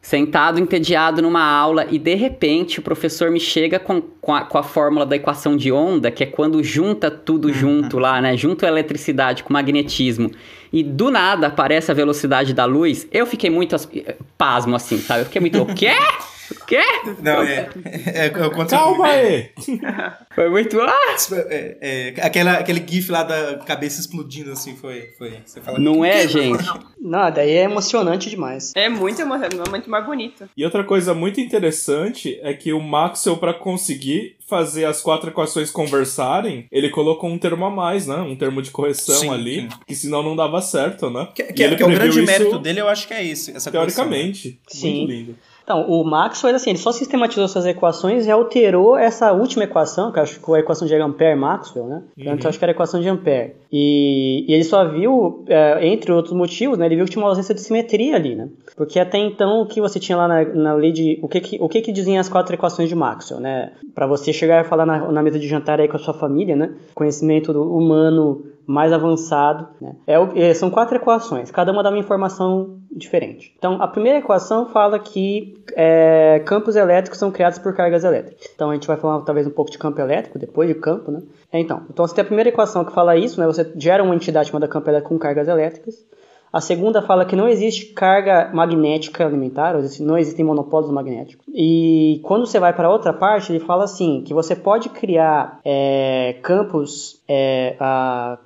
sentado entediado numa aula, e de repente o professor me chega com, com, a, com a fórmula da equação de onda, que é quando junta tudo junto lá, né? Junto a eletricidade com magnetismo, e do nada aparece a velocidade da luz, eu fiquei muito as- pasmo, assim, sabe? Eu fiquei muito, o quê? [laughs] O quê? Não, é. é, é Calma aí! [laughs] Foi muito. Ah! É, é, aquela, aquele gif lá da cabeça explodindo assim, foi. foi você fala, Não é, "Que- gente? Não, daí é emocionante demais. É muito, emo- é muito mais bonito. E outra coisa muito interessante é que o Maxwell, para conseguir fazer as quatro equações conversarem, ele colocou um termo a mais, né? Um termo de correção Sim, ali, sim. que senão não dava certo, né? Que, E que, ele que é o grande isso mérito dele, eu acho que é. Essa correção. Teoricamente. Sim. Muito lindo. Então, o Maxwell, assim, ele só sistematizou suas equações e alterou essa última equação, que eu acho que é a equação de Ampère-Maxwell, né? Então, eu acho que era a equação de Ampère. E, e ele só viu, é, entre outros motivos, né? Ele viu que tinha uma ausência de simetria ali, né? Porque até então, o que você tinha lá na, na lei de... O que que, o que que diziam as quatro equações de Maxwell, né? Para você chegar a falar na, na mesa de jantar aí com a sua família, né? Conhecimento humano mais avançado. Né? É, é, são quatro equações, cada uma dá uma informação diferente. Então, a primeira equação fala que é, campos elétricos são criados por cargas elétricas. Então, a gente vai falar talvez um pouco de campo elétrico, depois de campo, né? É, então, então, você tem a primeira equação que fala isso, né? Você gera uma entidade chamada campo elétrico com cargas elétricas. A segunda fala que não existe carga magnética elementar, ou seja, não existem monopólios magnéticos. E quando você vai para outra parte, ele fala assim, que você pode criar é, campos, é, a-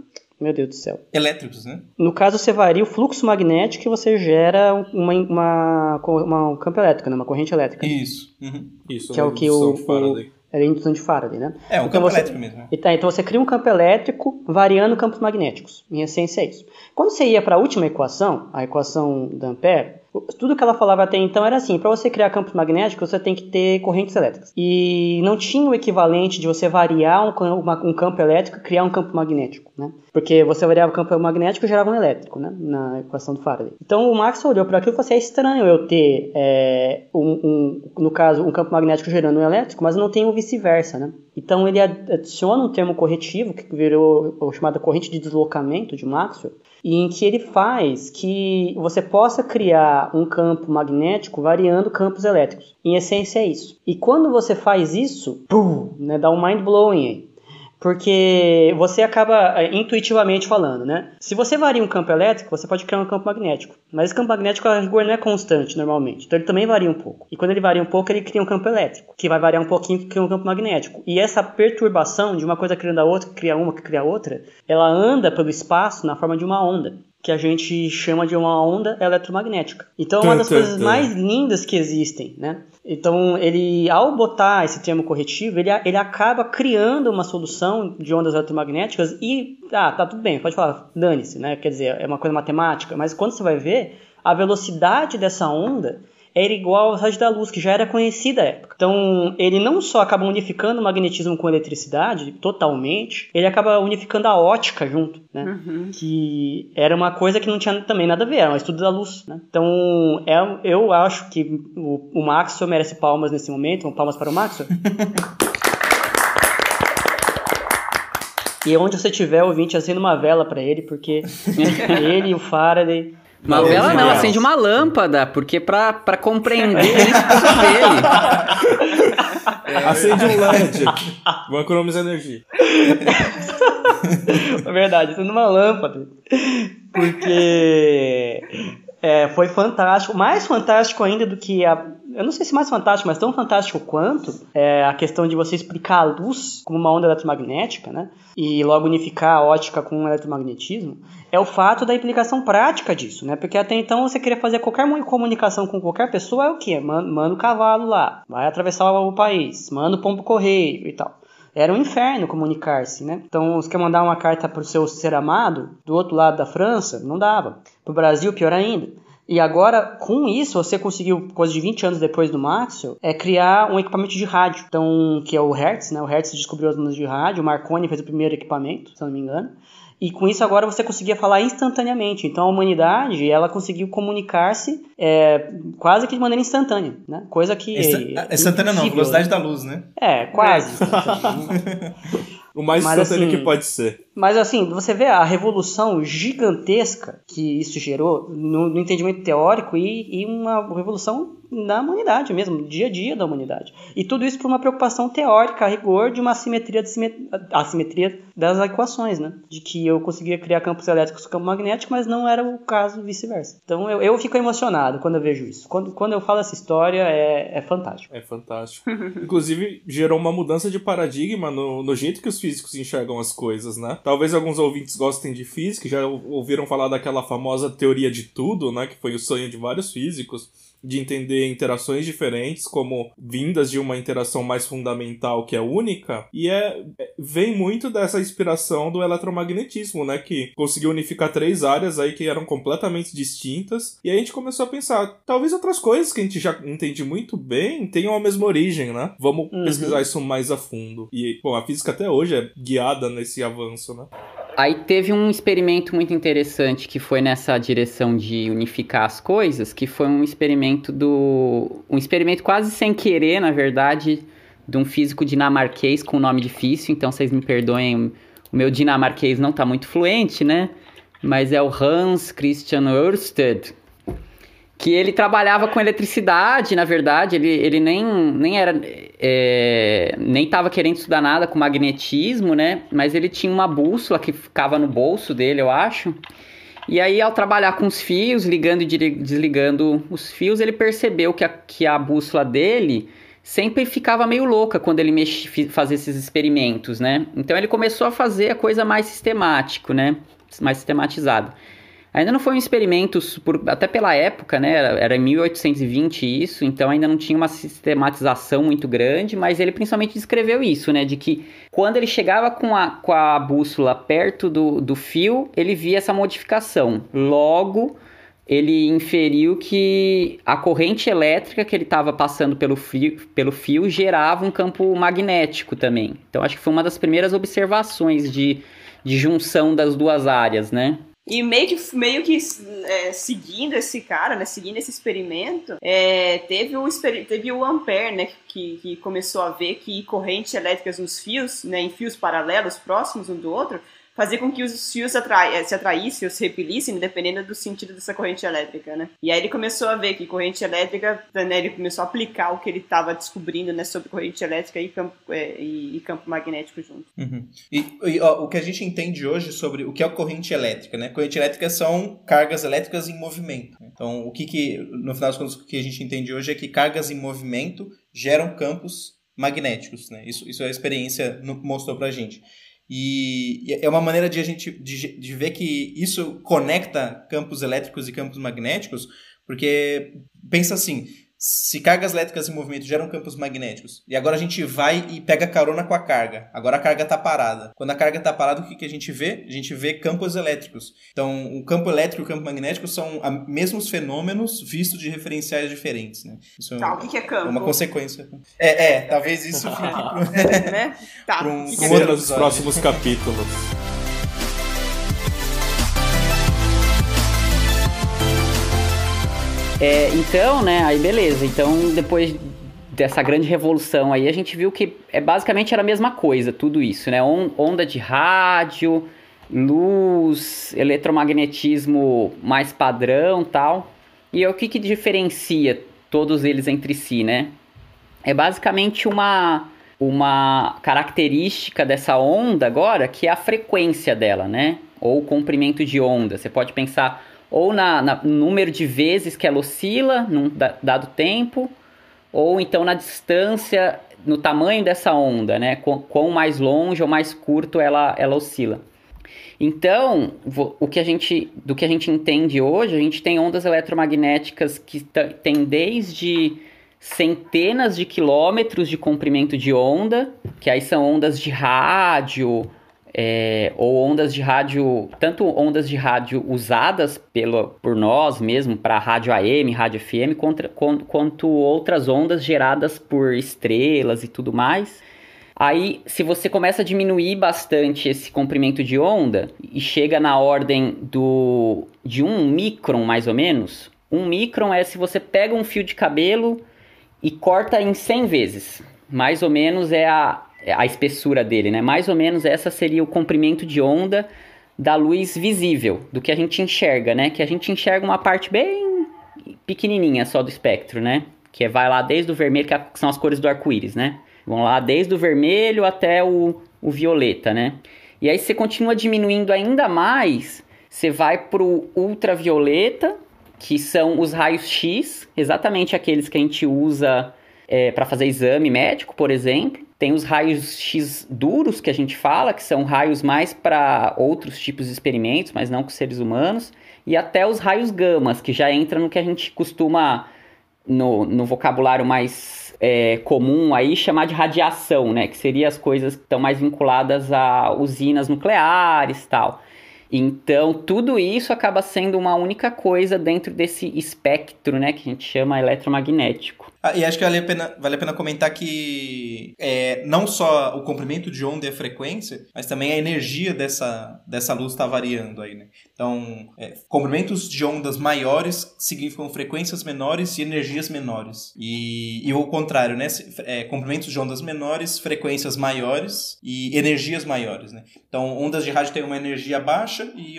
Meu Deus do céu. Elétricos, né? No caso, você varia o fluxo magnético e você gera uma, uma, uma, um campo elétrico, né? uma corrente elétrica. Isso. Uhum. Isso, Que é o que indução o- de Faraday. É a indução de Faraday, né? É, um Então campo você- elétrico mesmo. né? E tá, então você cria um campo elétrico variando campos magnéticos. Em essência é isso. Quando você ia para a última equação, a equação da Ampère, tudo que ela falava até então era assim: para você criar campos magnéticos, você tem que ter correntes elétricas. E não tinha o equivalente de você variar um, uma- um campo elétrico e criar um campo magnético, né? Porque você variava o campo magnético e gerava um elétrico, né? Na equação do Faraday. Então o Max olhou para aquilo e falou assim: é estranho eu ter, é, um, um- no caso, um campo magnético gerando um elétrico, mas eu não tenho vice-versa, né? Então ele adiciona um termo corretivo que virou chamada corrente de deslocamento de Maxwell, em que ele faz que você possa criar um campo magnético variando campos elétricos. Em essência é isso. E quando você faz isso, pum, né, dá um mind blowing aí. Porque você acaba é, intuitivamente falando, né? Se você varia um campo elétrico, você pode criar um campo magnético. Mas esse campo magnético, a rigor, não é constante normalmente. Então ele também varia um pouco. E quando ele varia um pouco, ele cria um campo elétrico, que vai variar um pouquinho, que cria um campo magnético. E essa perturbação de uma coisa criando a outra, que cria uma, que cria outra, ela anda pelo espaço na forma de uma onda. Que a gente chama de uma onda eletromagnética. Então é uma das coisas mais lindas que existem, né? Então, ele, ao botar esse termo corretivo, ele, ele acaba criando uma solução de ondas eletromagnéticas e, ah, tá tudo bem, pode falar, dane-se, né? Quer dizer, é uma coisa matemática, mas quando você vai ver, a velocidade dessa onda era igual à velocidade da luz, que já era conhecida à época. Então, ele não só acaba unificando o magnetismo com a eletricidade, totalmente, ele acaba unificando a ótica junto, né? Uhum. que era uma coisa que não tinha também nada a ver, era um estudo da luz. Né? Então, é, eu acho que o, o Maxwell merece palmas nesse momento, palmas para o Maxwell. [laughs] e onde você tiver, ouvinte, acenda uma vela para ele, porque [laughs] ele e o Faraday... Uma Meu vela não, Deus. acende uma lâmpada, porque pra, pra compreender isso precisa [laughs] dele. Acende um LED. Vou economizar energia. É [laughs] verdade, acende uma lâmpada. Porque é, foi fantástico. Mais fantástico ainda do que a. Eu não sei se mais fantástico, mas tão fantástico quanto é a questão de você explicar a luz como uma onda eletromagnética, né? E logo unificar a ótica com o eletromagnetismo, é o fato da implicação prática disso, né? Porque até então você queria fazer qualquer mu- comunicação com qualquer pessoa, é o quê? Man- Manda o cavalo lá, vai atravessar o país, manda o pombo correio e tal. Era um inferno comunicar-se, né? Então, você quer mandar uma carta para o seu ser amado do outro lado da França? Não dava. Para o Brasil, pior ainda. E agora, com isso, você conseguiu, coisa de 20 anos depois do Maxwell, é criar um equipamento de rádio. Então, que é o Hertz, né? O Hertz descobriu as ondas de rádio, o Marconi fez o primeiro equipamento, se não me engano. E com isso agora você conseguia falar instantaneamente. Então a humanidade ela conseguiu comunicar-se é, quase que de maneira instantânea, né? Coisa que Insta- é instantânea não, velocidade né? da luz, né? É, quase. [laughs] O mais Mas, instantâneo assim, que pode ser. Mas assim, você vê a revolução gigantesca que isso gerou no, no entendimento teórico e, e uma revolução na humanidade mesmo, dia a dia da humanidade. E tudo isso por uma preocupação teórica, a rigor, de uma assimetria, de simet- assimetria das equações, né? De que eu conseguia criar campos elétricos com campo magnético, mas não era o caso vice-versa. Então eu, eu fico emocionado quando eu vejo isso. Quando, quando eu falo essa história, é, é fantástico. É fantástico. Inclusive, gerou uma mudança de paradigma no, no jeito que os físicos enxergam as coisas, né? Talvez alguns ouvintes gostem de física, já ou- ouviram falar daquela famosa teoria de tudo, né? Que foi o sonho de vários físicos, de entender interações diferentes como vindas de uma interação mais fundamental que é única. E é, é- vem muito dessa inspiração do eletromagnetismo, né? Que conseguiu unificar três áreas aí que eram completamente distintas. E aí a gente começou a pensar, talvez outras coisas que a gente já entende muito bem tenham a mesma origem, né? Vamos Uhum. pesquisar isso mais a fundo. E, bom, a física até hoje é guiada nesse avanço, né? Aí teve um experimento muito interessante que foi nessa direção de unificar as coisas, que foi um experimento do. um experimento quase sem querer, na verdade, de um físico dinamarquês com nome difícil, então vocês me perdoem, o meu dinamarquês não tá muito fluente, né? Mas é o Hans Christian Ørsted, que ele trabalhava com eletricidade, na verdade, ele, ele nem, nem era. é, nem estava querendo estudar nada com magnetismo, né? Mas ele tinha uma bússola que ficava no bolso dele, eu acho. E aí, ao trabalhar com os fios, ligando e desligando os fios, ele percebeu que a, que a bússola dele sempre ficava meio louca quando ele fazia esses experimentos, né? Então ele começou a fazer a coisa mais sistemático, né? Mais sistematizado. Ainda não foi um experimento, por, até pela época, né? Era, era 1820 isso, então ainda não tinha uma sistematização muito grande, mas ele principalmente descreveu isso, né? De que quando ele chegava com a, com a bússola perto do, do fio, ele via essa modificação. Logo, ele inferiu que a corrente elétrica que ele estava passando pelo fio, pelo fio gerava um campo magnético também. Então acho que foi uma das primeiras observações de, de junção das duas áreas, né? E meio que, meio que é, seguindo esse cara, né, seguindo esse experimento, é, teve, o, teve o Ampere, né, que, que começou a ver que correntes elétricas nos fios, né, em fios paralelos, próximos um do outro, fazer com que os fios atrai, eh, se atraíssem ou se repelissem, dependendo do sentido dessa corrente elétrica, né? E aí ele começou a ver que corrente elétrica, né, ele começou a aplicar o que ele estava descobrindo, né, sobre corrente elétrica e campo, é, e, e, campo magnético junto. Uhum. E, e ó, o que a gente entende hoje sobre o que é corrente elétrica, né? Corrente elétrica são cargas elétricas em movimento. Então, o que que, no final das contas, o que a gente entende hoje é que cargas em movimento geram campos magnéticos, né? Isso, isso é a experiência mostrou pra gente. E é uma maneira de a gente de, de ver que isso conecta campos elétricos e campos magnéticos, porque pensa assim, se cargas elétricas em movimento geram campos magnéticos, e agora a gente vai e pega carona com a carga. Agora a carga está parada. Quando a carga está parada, o que, que a gente vê? A gente vê campos elétricos. Então, o campo elétrico e o campo magnético são os mesmos fenômenos vistos de referenciais diferentes. Né? Isso tá, o que, é campo? uma consequência. É, é talvez isso [laughs] fique é, né? tá. [laughs] um, que que é nos próximos capítulos. É, então, né, aí beleza. Então, depois dessa grande revolução aí, a gente viu que é basicamente era a mesma coisa, tudo isso, né? Onda de rádio, luz, eletromagnetismo mais padrão tal. E o que, que diferencia todos eles entre si, né? É basicamente uma, uma característica dessa onda agora, que é a frequência dela, né? Ou comprimento de onda. Você pode pensar ou na, na, número de vezes que ela oscila num dado tempo, ou então na distância, no tamanho dessa onda, né? Quão mais longe ou mais curto ela, ela oscila. Então, o que a gente, do que a gente entende hoje, a gente tem ondas eletromagnéticas que têm desde centenas de quilômetros de comprimento de onda, que aí são ondas de rádio, é, ou ondas de rádio, tanto ondas de rádio usadas pelo, por nós mesmo para rádio AM, rádio FM, contra, quanto outras ondas geradas por estrelas e tudo mais. Aí, se você começa a diminuir bastante esse comprimento de onda e chega na ordem do de um micron mais ou menos, um micron é se você pega um fio de cabelo e corta em 100 vezes. Mais ou menos é a, a espessura dele, né? Mais ou menos essa seria o comprimento de onda da luz visível, do que a gente enxerga, né? Que a gente enxerga uma parte bem pequenininha só do espectro, né? Que vai lá desde o vermelho, que são as cores do arco-íris, né? Vão lá desde o vermelho até o, o violeta, né? E aí você continua diminuindo ainda mais, você vai pro ultravioleta, que são os raios X, exatamente aqueles que a gente usa é, para fazer exame médico, por exemplo. Tem os raios X duros que a gente fala, que são raios mais para outros tipos de experimentos, mas não com seres humanos. E até os raios gamas, que já entra no que a gente costuma, no, no vocabulário mais é, comum aí, chamar de radiação, né? Que seria as coisas que estão mais vinculadas a usinas nucleares tal. Então, tudo isso acaba sendo uma única coisa dentro desse espectro, né, que a gente chama eletromagnético. Ah, e acho que vale a pena, vale a pena comentar que é, não só o comprimento de onda e a frequência, mas também a energia dessa, dessa luz está variando aí, né? Então, é, comprimentos de ondas maiores significam frequências menores e energias menores. E, e o contrário, né? É, comprimentos de ondas menores, frequências maiores e energias maiores, né? Então, ondas de rádio têm uma energia baixa e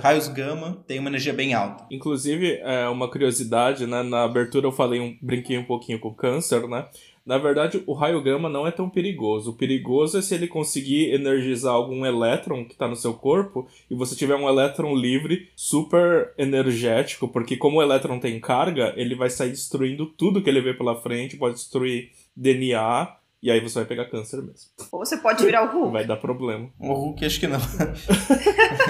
raios gama têm uma energia bem alta. Inclusive, é uma curiosidade, né? Na abertura eu falei um, brinquei um pouquinho pouquinho com câncer, né? Na verdade, o raio gama não é tão perigoso. O perigoso é se ele conseguir energizar algum elétron que está no seu corpo e você tiver um elétron livre super energético, porque como o elétron tem carga, ele vai sair destruindo tudo que ele vê pela frente, pode destruir DNA e aí você vai pegar câncer mesmo. Ou você pode virar o Hulk. Vai dar problema. O Hulk acho que não. [laughs]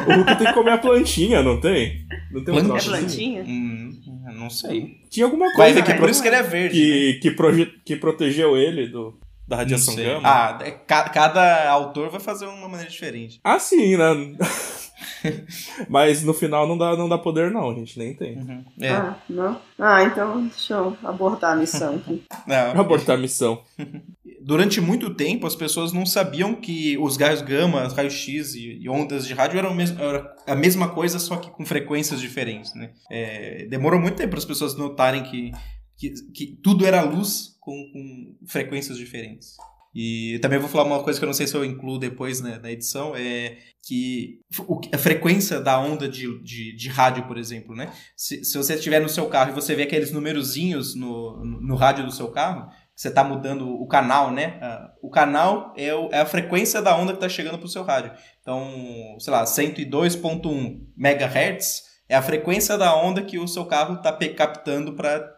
O Hulk tem que comer a plantinha, não tem? Não tem É troço assim? plantinha? Hum, não sei. Tinha alguma coisa que é que, por isso que ele é verde. né? que, que, proje- que protegeu ele do, da radiação gama. Ah, é, ca- cada autor vai fazer uma maneira diferente. Ah, sim, né? [laughs] Mas no final não dá, não dá poder, não, a gente nem tem. É. Ah, não? Ah, então deixa eu abortar a missão aqui. [laughs] Não, Abortar a missão. [laughs] Durante muito tempo, as pessoas não sabiam que os raios gama, raios X e, e ondas de rádio eram, mes- era a mesma coisa, só que com frequências diferentes. Né? É, demorou muito tempo para as pessoas notarem que, que, que tudo era luz com, com frequências diferentes. E também vou falar uma coisa que eu não sei se eu incluo depois né, na edição, é que a frequência da onda de, de, de rádio, por exemplo, né? Se, se você estiver no seu carro e você vê aqueles numerozinhos no, no, no rádio do seu carro, você está mudando o canal, né? Ah, O canal é, o- é a frequência da onda que está chegando para o seu rádio. Então, sei lá, 102.1 MHz é a frequência da onda que o seu carro está captando para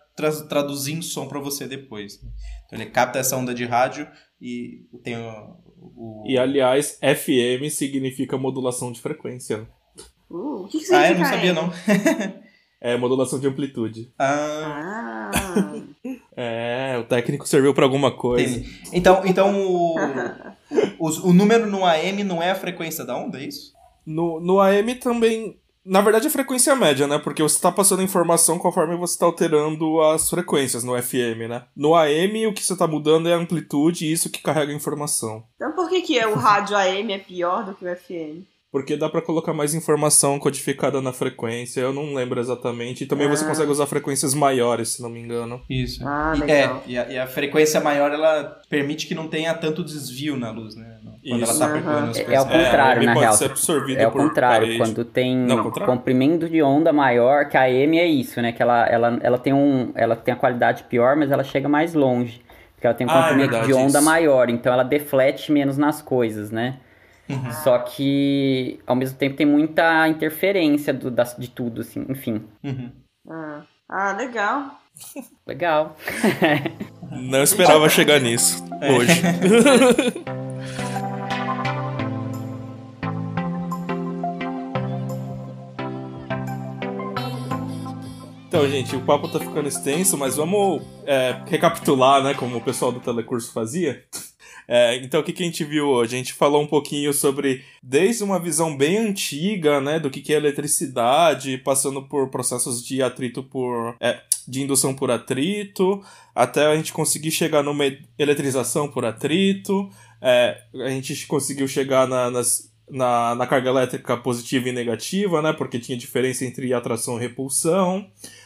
traduzir em som para você depois. né? Então ele capta essa onda de rádio e tem o. o- E aliás, FM significa modulação de frequência. Uh, o que, que Ah, significa eu não sabia M? não. É modulação de amplitude. Ah, Ah, É, o técnico serviu pra alguma coisa. entendi. Então, então o, [laughs] o, o número no AM não é a frequência da onda, é isso? No, no AM também. Na verdade, é frequência média, né? Porque você tá passando informação conforme você tá alterando as frequências no FM, né? No AM, o que você tá mudando é a amplitude e isso que carrega a informação. então por que, que o rádio AM é pior do que o FM? Porque dá pra colocar mais informação codificada na frequência, eu não lembro exatamente. E também você Ah. consegue usar frequências maiores, se não me engano. Isso. Ah, E- legal. É, e a, e a frequência maior, ela permite que não tenha tanto desvio na luz, né? Quando Isso. ela tá as É, é o frequências. contrário, AM na real. ser absorvido É o contrário, parede. quando tem Não, contrário? comprimento de onda maior, que a AM é isso, né? Que ela, ela, ela, tem um, ela tem a qualidade pior, mas ela chega mais longe. Porque ela tem um Ah, é comprimento verdade, de onda isso. maior, então ela deflete menos nas coisas, né? Uhum. Só que, ao mesmo tempo, tem muita interferência do, das, de tudo, assim. Enfim, Uhum. Ah, ah, legal. [laughs] legal. Não esperava chegar nisso hoje. [laughs] Então, gente, o papo tá ficando extenso, mas vamos é, recapitular, né, como o pessoal do telecurso fazia. É, então, o que, que a gente viu hoje? A gente falou um pouquinho sobre, desde uma visão bem antiga, né, do que, que é eletricidade, passando por processos de atrito por. é, de indução por atrito, até a gente conseguir chegar numa eletrização por atrito, é, a gente conseguiu chegar na, nas- na, na carga elétrica positiva e negativa, né? Porque tinha diferença entre atração e repulsão.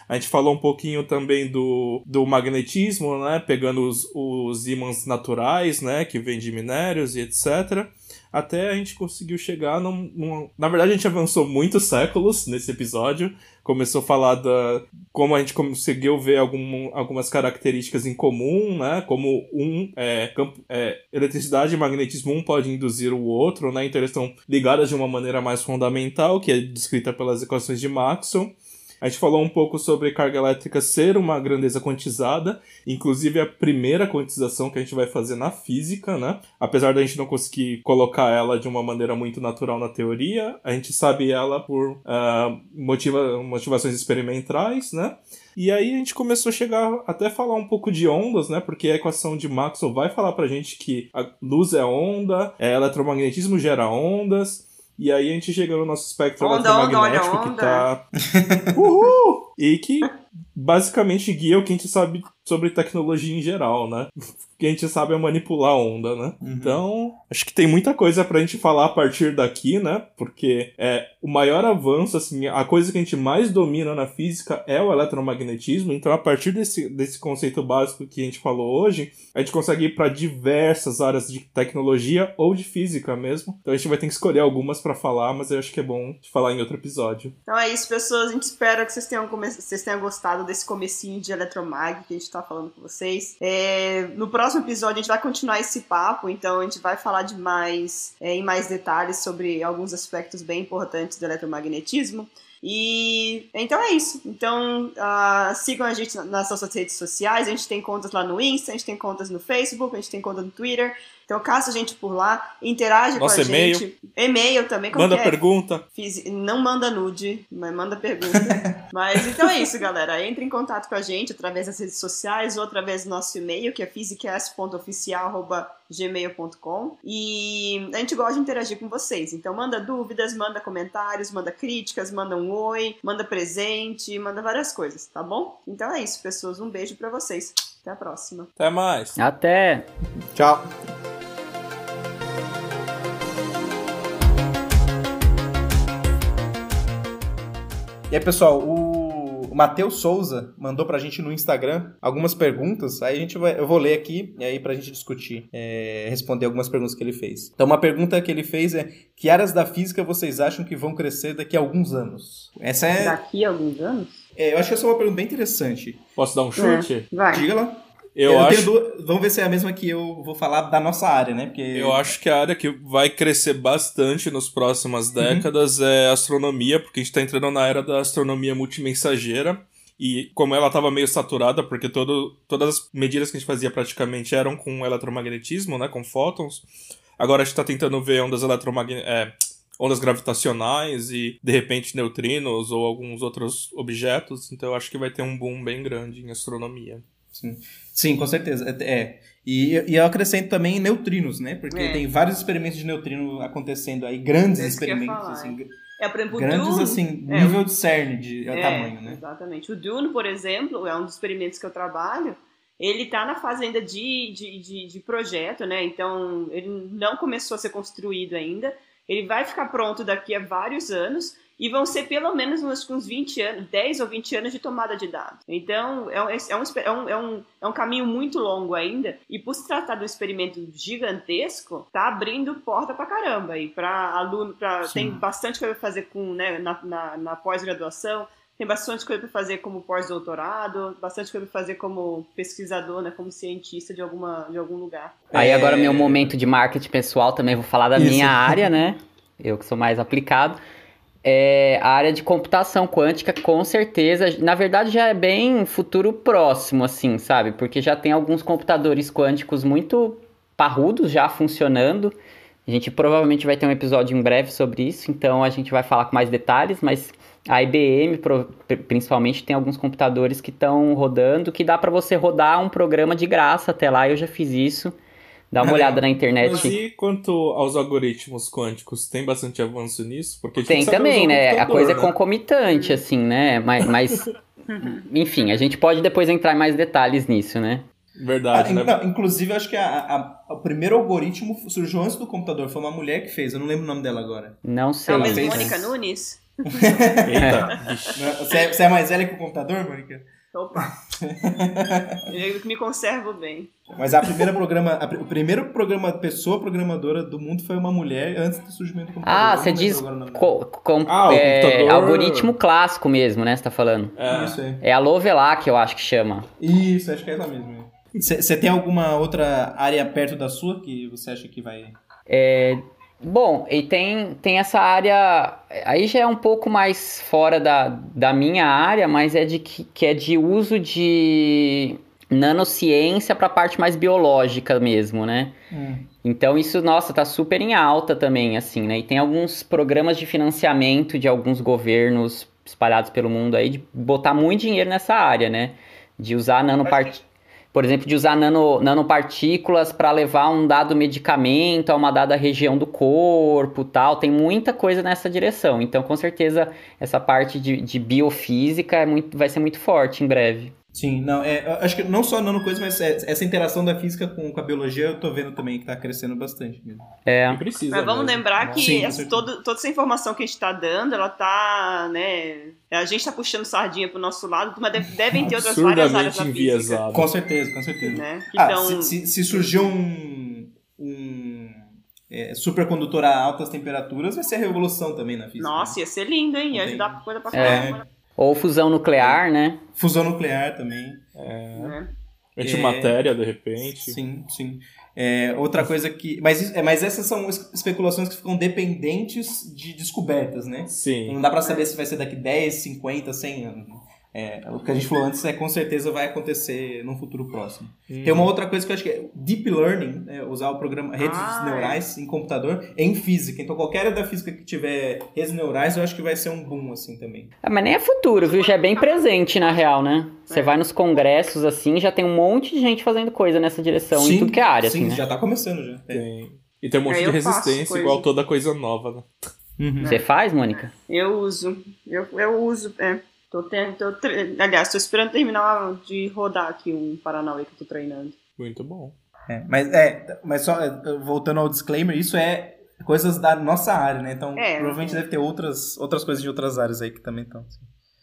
A gente falou um pouquinho também do, do magnetismo, né? Pegando os, os ímãs naturais, né? Que vêm de minérios e etc. Até a gente conseguiu chegar num, num- Na verdade, a gente avançou muitos séculos nesse episódio. Começou a falar da como a gente conseguiu ver algum, algumas características em comum, né? Como um é, campo, é, eletricidade e magnetismo um pode induzir o outro, né? Então eles estão ligadas de uma maneira mais fundamental, que é descrita pelas equações de Maxwell. A gente falou um pouco sobre carga elétrica ser uma grandeza quantizada, inclusive a primeira quantização que a gente vai fazer na física, né? Apesar da gente não conseguir colocar ela de uma maneira muito natural na teoria, a gente sabe ela por ah, motiva motivações experimentais, né? E aí a gente começou a chegar até falar um pouco de ondas, né? Porque a equação de Maxwell vai falar pra gente que a luz é onda, é, eletromagnetismo gera ondas. E aí a gente chega no nosso espectro Onda, onda, eletromagnético olha, que tá. [laughs] Uhul! E que basicamente guia o que a gente sabe sobre tecnologia em geral, né? O que a gente sabe é manipular a onda, né? Uhum. Então, acho que tem muita coisa pra gente falar a partir daqui, né? Porque é o maior avanço, assim, a coisa que a gente mais domina na física é o eletromagnetismo. Então, a partir desse, desse conceito básico que a gente falou hoje, a gente consegue ir pra diversas áreas de tecnologia ou de física mesmo. Então, a gente vai ter que escolher algumas pra falar, mas eu acho que é bom de falar em outro episódio. Então é isso, pessoas. A gente espera que vocês tenham, come... vocês tenham gostado desse comecinho de Eletromag que a gente tá falando com vocês. É, No próximo episódio a gente vai continuar esse papo, então a gente vai falar de mais, é, em mais detalhes sobre alguns aspectos bem importantes do eletromagnetismo. E então é isso. Então uh, sigam a gente nas nossas redes sociais. A gente tem contas lá no Insta, a gente tem contas no Facebook, a gente tem conta no Twitter. Então caça a gente por lá, interage Nosso com a e-mail. gente. E-mail também. como Manda que é? pergunta. Fiz- Não manda nude, mas manda pergunta. [laughs] mas então é isso, galera. Entre em contato com a gente através das redes sociais ou através do nosso e-mail, que é physicast.oficial.gmail.com. E a gente gosta de interagir com vocês. Então manda dúvidas, manda comentários, manda críticas, manda um oi, manda presente, manda várias coisas, tá bom? Então é isso, pessoas. Um beijo pra vocês. Até a próxima. Até mais. Até! Tchau. E aí, pessoal, o, o Matheus Souza mandou pra gente no Instagram algumas perguntas. Aí a gente vai, eu vou ler aqui e aí pra gente discutir, é, responder algumas perguntas que ele fez. Então, uma pergunta que ele fez é: que áreas da física vocês acham que vão crescer daqui a alguns anos? Essa é, Daqui a alguns anos? é, eu acho que essa é uma pergunta bem interessante. Posso dar um chute? Vai. Diga lá. Eu, tenho acho. duas- Vamos ver se é a mesma que eu vou falar da nossa área, né? Porque Eu acho que a área que vai crescer bastante nas próximas Uhum. décadas é astronomia, porque a gente está entrando na era da astronomia multimensageira. E como ela estava meio saturada, porque todo, todas as medidas que a gente fazia praticamente eram com eletromagnetismo, né, com fótons, agora a gente está tentando ver ondas eletromagnéticas. ondas gravitacionais e, de repente, neutrinos ou alguns outros objetos. Então eu acho que vai ter um boom bem grande em astronomia. Sim, Sim, com certeza. É. é. E, e eu acrescento também neutrinos, né? Porque É. tem vários experimentos de neutrino acontecendo aí, grandes É eu ia experimentos, falar, assim, É, por exemplo, grandes Dune- assim, é, nível de CERN de É, tamanho, né? Exatamente. O Dune, por exemplo, é um dos experimentos que eu trabalho. Ele está na fase ainda de, de, de, de projeto, né? Então, ele não começou a ser construído ainda. Ele vai ficar pronto daqui a vários anos e vão ser pelo menos uns, uns 20 anos, 10 ou 20 anos de tomada de dados. Então, é um, é um, é um, é um, é um caminho muito longo ainda. E por se tratar de um experimento gigantesco, tá abrindo porta pra caramba. E para aluno, pra, Sim. tem bastante coisa pra fazer com, né, na, na, na pós-graduação. Tem bastante coisa para fazer como pós-doutorado, bastante coisa para fazer como pesquisador, né, como cientista de, alguma, de algum lugar. Aí É. agora meu momento de marketing pessoal também vou falar da Isso. minha área, [laughs] né? Eu que sou mais aplicado. É, a área de computação quântica, com certeza, na verdade já é bem futuro próximo, assim, sabe? Porque já tem alguns computadores quânticos muito parrudos já funcionando. A gente provavelmente vai ter um episódio em breve sobre isso, então a gente vai falar com mais detalhes, mas a IBM, principalmente, tem alguns computadores que estão rodando, que dá para você rodar um programa de graça até lá, eu já fiz isso. Dá uma Ah, olhada na internet. Mas e quanto aos algoritmos quânticos? Tem bastante avanço nisso? Porque gente Tem também, né? A coisa é né? concomitante, assim, né? Mas, mas, [laughs] enfim, a gente pode depois entrar em mais detalhes nisso, né? Verdade, Ah, né? não, inclusive, acho que a- a- o primeiro algoritmo surgiu antes do computador. Foi uma mulher que fez, eu não lembro o nome dela agora. Não sei. Talvez Mônica Nunes? [laughs] [laughs] Eita. Você é, você é mais velha que o computador, Mônica? Opa! [laughs] Eu me conservo bem. Mas a primeira programa, a, o primeiro programa, pessoa programadora do mundo foi uma mulher antes do surgimento do computador. Ah, Eu não você diz co- com- Ah, é, computador- algoritmo clássico mesmo, né? Você tá falando. É. Isso aí. É a Lovelock, eu acho que chama. Isso, acho que é essa mesmo. Você tem alguma outra área perto da sua que você acha que vai. É, bom, e tem, tem essa área. Aí já é um pouco mais fora da, da minha área, mas é de que, que é de uso de nanociência para a parte mais biológica mesmo, né? Então isso, nossa, tá super em alta também, assim, né? E tem alguns programas de financiamento de alguns governos espalhados pelo mundo aí de botar muito dinheiro nessa área, né? De usar nanopart... Por exemplo, de usar nano, nanopartículas para levar um dado medicamento a uma dada região do corpo tal. Tem muita coisa nessa direção. Então, com certeza, essa parte de, de biofísica é muito, vai ser muito forte em breve. Sim, não, é, acho que não só nano coisa, mas é- essa interação da física com, com a biologia eu tô vendo também que tá crescendo bastante mesmo. É. Não precisa. Mas vamos mesmo. lembrar que Sim, essa- todo- toda essa informação que a gente está dando, ela tá, né? A gente está puxando sardinha pro nosso lado, mas deve- devem ter outras várias áreas Absurdamente da física, enviesado. Com certeza, com certeza. né? Ah, Então, se, se- se surgir um, um é, supercondutor a altas temperaturas, vai ser a revolução também na física. nossa, ia ser lindo, hein? Ia ajudar coisa pra É. Ou fusão nuclear, né? Fusão nuclear também. né? É. Antimatéria, de repente. Sim, sim. É, outra coisa que. Mas, é, mas essas são especulações que ficam dependentes de descobertas, né? Sim. Não dá pra saber se vai ser daqui 10, 50, 100 anos. É, o que a gente falou antes é com certeza vai acontecer no futuro próximo. Tem uma outra coisa que eu acho que é deep learning, né, usar o programa redes Ah, neurais em computador em física. Então qualquer área da física que tiver redes neurais, eu acho que vai ser um boom assim também. Ah, mas nem é futuro, viu? Já é bem presente, na real, né? Você É. vai nos congressos, assim, já tem um monte de gente fazendo coisa nessa direção, em tudo que é área, sim, assim, né? já tá começando já. É. Tem. E tem um monte É, de resistência, igual toda coisa nova, né? Uhum. Você faz, Mônica? Eu uso. Eu, eu uso. É. Tô tô tre- aliás, tô esperando terminar de rodar aqui um Paranauê que eu tô treinando. Muito bom. É, mas é, mas só é, voltando ao disclaimer, isso é coisas da nossa área, né? Então É. provavelmente deve ter outras, outras coisas de outras áreas aí que também estão.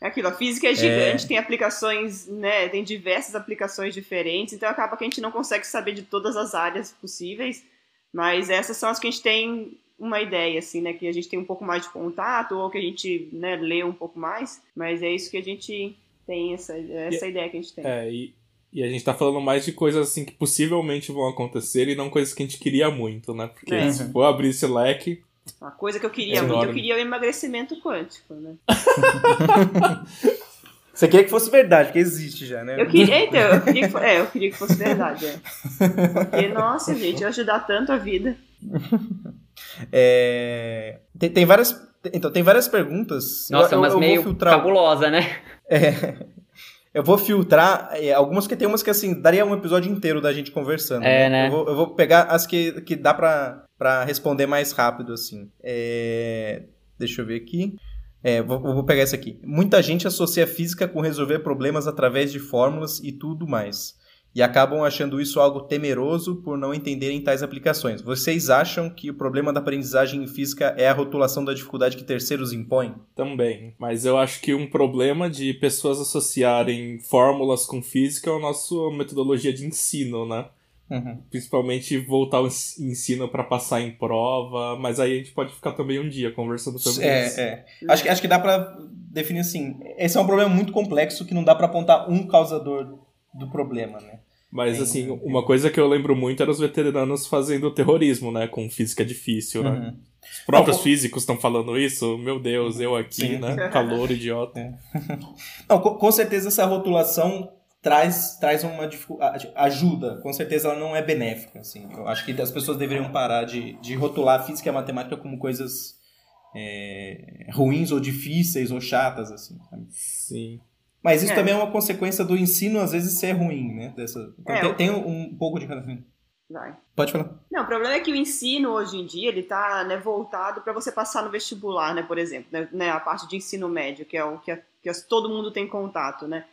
É aquilo, a física é gigante, tem aplicações, né? Tem diversas aplicações diferentes, então acaba que a gente não consegue saber de todas as áreas possíveis, mas essas são as que a gente tem uma ideia, assim, né? Que a gente tem um pouco mais de contato, ou que a gente né, lê um pouco mais, mas é isso que a gente tem, essa, essa ideia que a gente tem. É, e, e a gente tá falando mais de coisas assim que possivelmente vão acontecer e não coisas que a gente queria muito, né? Porque É. se for abrir esse leque, Uma coisa que eu queria É muito, eu queria o emagrecimento quântico, né? [laughs] Você queria que fosse verdade, porque existe já, né? Eu queria, então, eu queria que, é, eu queria que fosse verdade, é. [laughs] Porque, nossa, gente, ia ajudar tanto a vida. [laughs] É, tem, tem várias. Então, tem várias perguntas. Nossa, eu, mas eu meio filtrar. cabulosa, né? É, [laughs] eu vou filtrar é, algumas que tem umas que assim, daria um episódio inteiro da gente conversando. É, né? Eu, vou, eu vou pegar as que, que dá pra, pra responder mais rápido, assim. É, deixa eu ver aqui. É, vou, vou pegar essa aqui. Muita gente associa física com resolver problemas através de fórmulas e tudo mais. E acabam achando isso algo temeroso por não entenderem tais aplicações. Vocês acham que o problema da aprendizagem em física é a rotulação da dificuldade que terceiros impõem? também. Mas eu acho que um problema de pessoas associarem fórmulas com física é a nossa metodologia de ensino, né? Principalmente voltar o ens- ensino para passar em prova, mas aí a gente pode ficar também um dia conversando sobre isso. É, é. Acho que, acho que dá pra definir assim. Esse é um problema muito complexo que não dá pra apontar um causador do problema, né? Mas Tem- assim, uma coisa que eu lembro muito era os veteranos fazendo terrorismo, né? Com física difícil, né? Uhum. Os próprios Não, físicos estão falando isso, meu Deus, eu aqui, Sim. né? [laughs] Calor idiota. [laughs] Não, com, com certeza essa rotulação traz, traz uma ajuda. Com certeza ela não é benéfica, assim. Eu acho que as pessoas deveriam parar de, de rotular a física e a matemática como coisas é, ruins ou difíceis ou chatas, assim. sabe? Sim. Mas isso É. também é uma consequência do ensino, às vezes, ser ruim, né? Dessa, então, É, tem, eu- tem um pouco de... Vai. Pode falar. Não, o problema é que o ensino hoje em dia ele tá né, voltado para você passar no vestibular, né, por exemplo, né, né, a parte de ensino médio, que é o que, a- que todo mundo tem contato, né?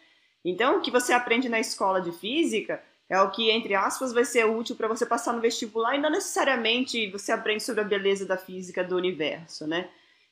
Então, o que você aprende na escola de física é o que, entre aspas, vai ser útil para você passar no vestibular e não necessariamente você aprende sobre a beleza da física do universo, né?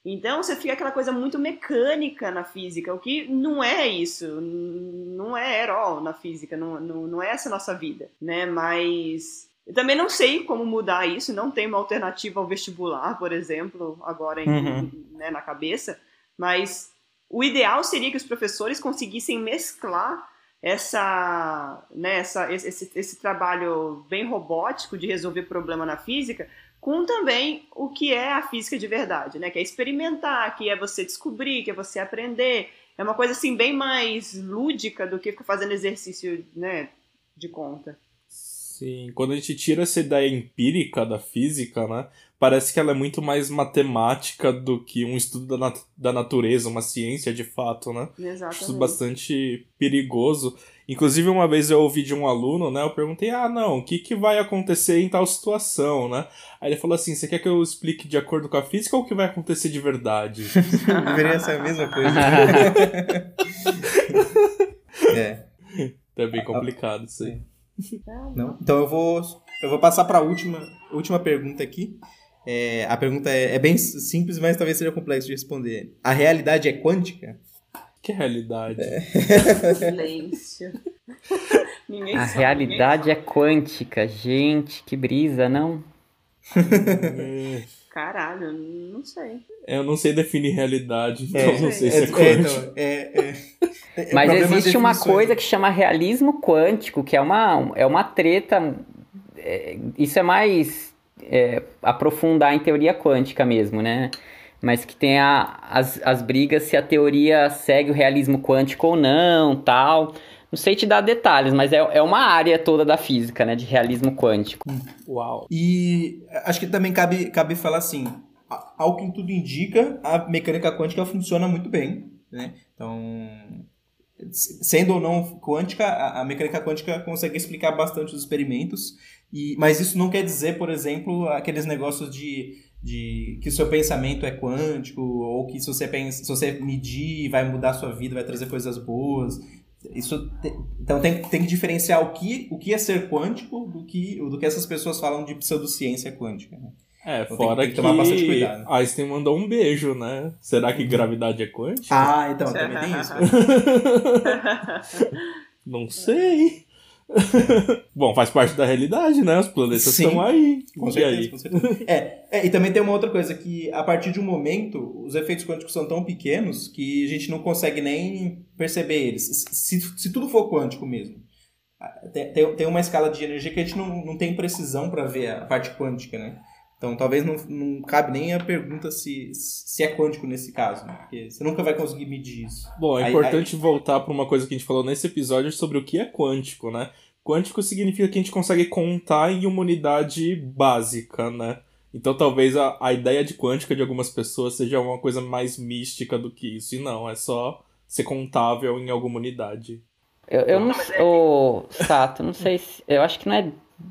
Então, você fica aquela coisa muito mecânica na física, o que não é isso, não é all na física, não, não, não é essa a nossa vida, né? Mas eu também não sei como mudar isso, não tem uma alternativa ao vestibular, por exemplo, agora em- Uhum. né, na cabeça, mas o ideal seria que os professores conseguissem mesclar essa, né, essa esse, esse, esse trabalho bem robótico de resolver problema na física com também o que é a física de verdade, né? Que é experimentar, que é você descobrir, que é você aprender. É uma coisa assim bem mais lúdica do que ficar fazendo exercício, né, de conta. Sim, quando a gente tira essa ideia empírica da física, né? Parece que ela é muito mais matemática do que um estudo da, nat- da natureza, uma ciência de fato, né? Acho isso Exatamente. bastante perigoso. Inclusive, uma vez eu ouvi de um aluno, né? Eu perguntei, ah, não, o que, que vai acontecer em tal situação, né? Aí ele falou assim: você quer que eu explique de acordo com a física ou o que vai acontecer de verdade? Deveria ser a mesma coisa. [laughs] é. é bem complicado isso aí. Não? Então eu vou, eu vou passar para a última, última pergunta aqui. É, a pergunta é, é bem simples, mas talvez seja complexo de responder. A realidade é quântica? Que realidade. Silêncio. [laughs] Ninguém A sabe, realidade é quântica, gente, que brisa, não? ninguém- Caralho, não sei. Eu não sei definir realidade, então É, não sei é, se é é, quântico. então, é, é- é Mas existe uma coisa que chama realismo quântico, que é uma, é uma treta é, isso é mais é, aprofundar em teoria quântica mesmo, né? Mas que tem a, as, as brigas se a teoria segue o realismo quântico ou não, tal. Não sei te dar detalhes, mas é, é uma área toda da física, né? De realismo quântico. Uau. E acho que também cabe, cabe falar assim, ao que tudo indica, a mecânica quântica funciona muito bem, né? Então, sendo ou não quântica, a, a mecânica quântica consegue explicar bastante os experimentos, e, mas isso não quer dizer, por exemplo, aqueles negócios de, de que o seu pensamento é quântico, ou que se você, pensa, se você medir vai mudar a sua vida, vai trazer coisas boas. Isso então tem, tem que diferenciar o que, o que é ser quântico do que, do que essas pessoas falam de pseudociência quântica. Né? É, então fora tem, tem que, tomar bastante cuidado. Einstein mandou um beijo, né? Será que gravidade é quântica? Ah, então, também tem isso. [laughs] Não sei. [laughs] Bom, faz parte da realidade, né? Os planetas Sim, estão aí. Com certeza, aí? com certeza. É, é, e também tem uma outra coisa, que a partir de um momento, os efeitos quânticos são tão pequenos que a gente não consegue nem perceber eles. Se, se tudo for quântico mesmo. Tem, tem, tem uma escala de energia que a gente não, não tem precisão para ver a parte quântica, né? Então talvez não, não cabe nem a pergunta se, se é quântico nesse caso, né? porque você nunca vai conseguir medir isso. Bom, é aí, importante aí... voltar para uma coisa que a gente falou nesse episódio sobre o que é quântico, né? Quântico significa que a gente consegue contar em uma unidade básica, né? Então talvez a, a ideia de quântica de algumas pessoas seja uma coisa mais mística do que isso. E não, é só ser contável em alguma unidade. Eu, eu não sei. Ô, Sato, não sei se. Eu acho que não é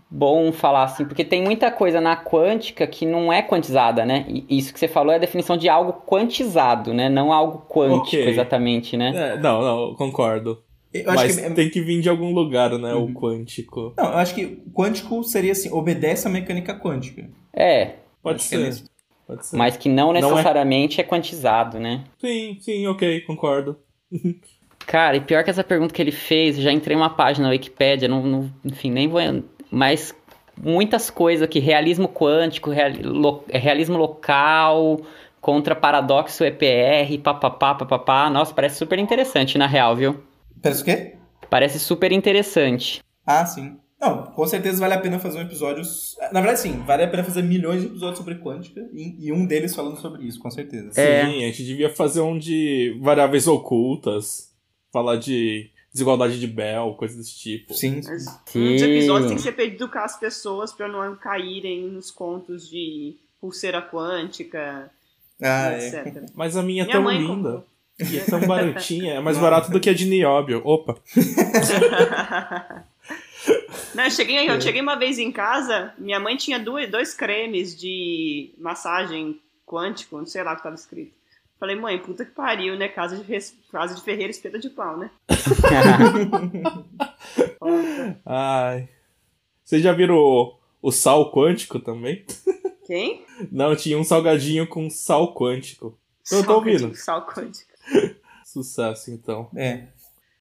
bom falar assim, porque tem muita coisa na quântica que não é quantizada, né? E isso que você falou é a definição de algo quantizado, né? Não algo quântico okay. exatamente, né? É, não, não, concordo. Mas que... É tem que vir de algum lugar, né? Uhum. O quântico. Não, eu acho que quântico seria assim, obedece à mecânica quântica. É. Pode ser. Pode ser. Mas que não necessariamente não é... é quantizado, né? Sim, sim, ok, concordo. Cara, e pior que essa pergunta que ele fez, já entrei uma página na Wikipedia, não, não, enfim, nem vou mas muitas coisas aqui, realismo quântico, realismo local, contra paradoxo EPR, papapá, papapá. Nossa, parece super interessante na real, viu? Parece o quê? Parece super interessante. Ah, sim. Não, com certeza vale a pena fazer um episódio. Na verdade, sim, vale a pena fazer milhões de episódios sobre quântica e, e um deles falando sobre isso, com certeza. É. Sim, a gente devia fazer um de variáveis ocultas, falar de desigualdade de Bell, coisa desse tipo. Sim. Mas, um dos episódios tem que ser pra educar as pessoas para não caírem nos contos de pulseira quântica, ah, etc. É. Mas a minha, é minha é tão linda. Comprou. E é tão baratinha, é mais barato do que a de Nióbio. Opa! [laughs] Não, eu, cheguei, eu cheguei uma vez em casa, minha mãe tinha dois, dois cremes de massagem quântico, não sei lá o que estava escrito. Falei, mãe, puta que pariu, né? Casa de, res... Casa de ferreira, espeta de pau, né? [laughs] Ai. Vocês já viram o, o sal quântico também? Quem? Não, tinha um salgadinho com sal quântico. Eu tô ouvindo. Sal quântico. [laughs] Sucesso, então. É.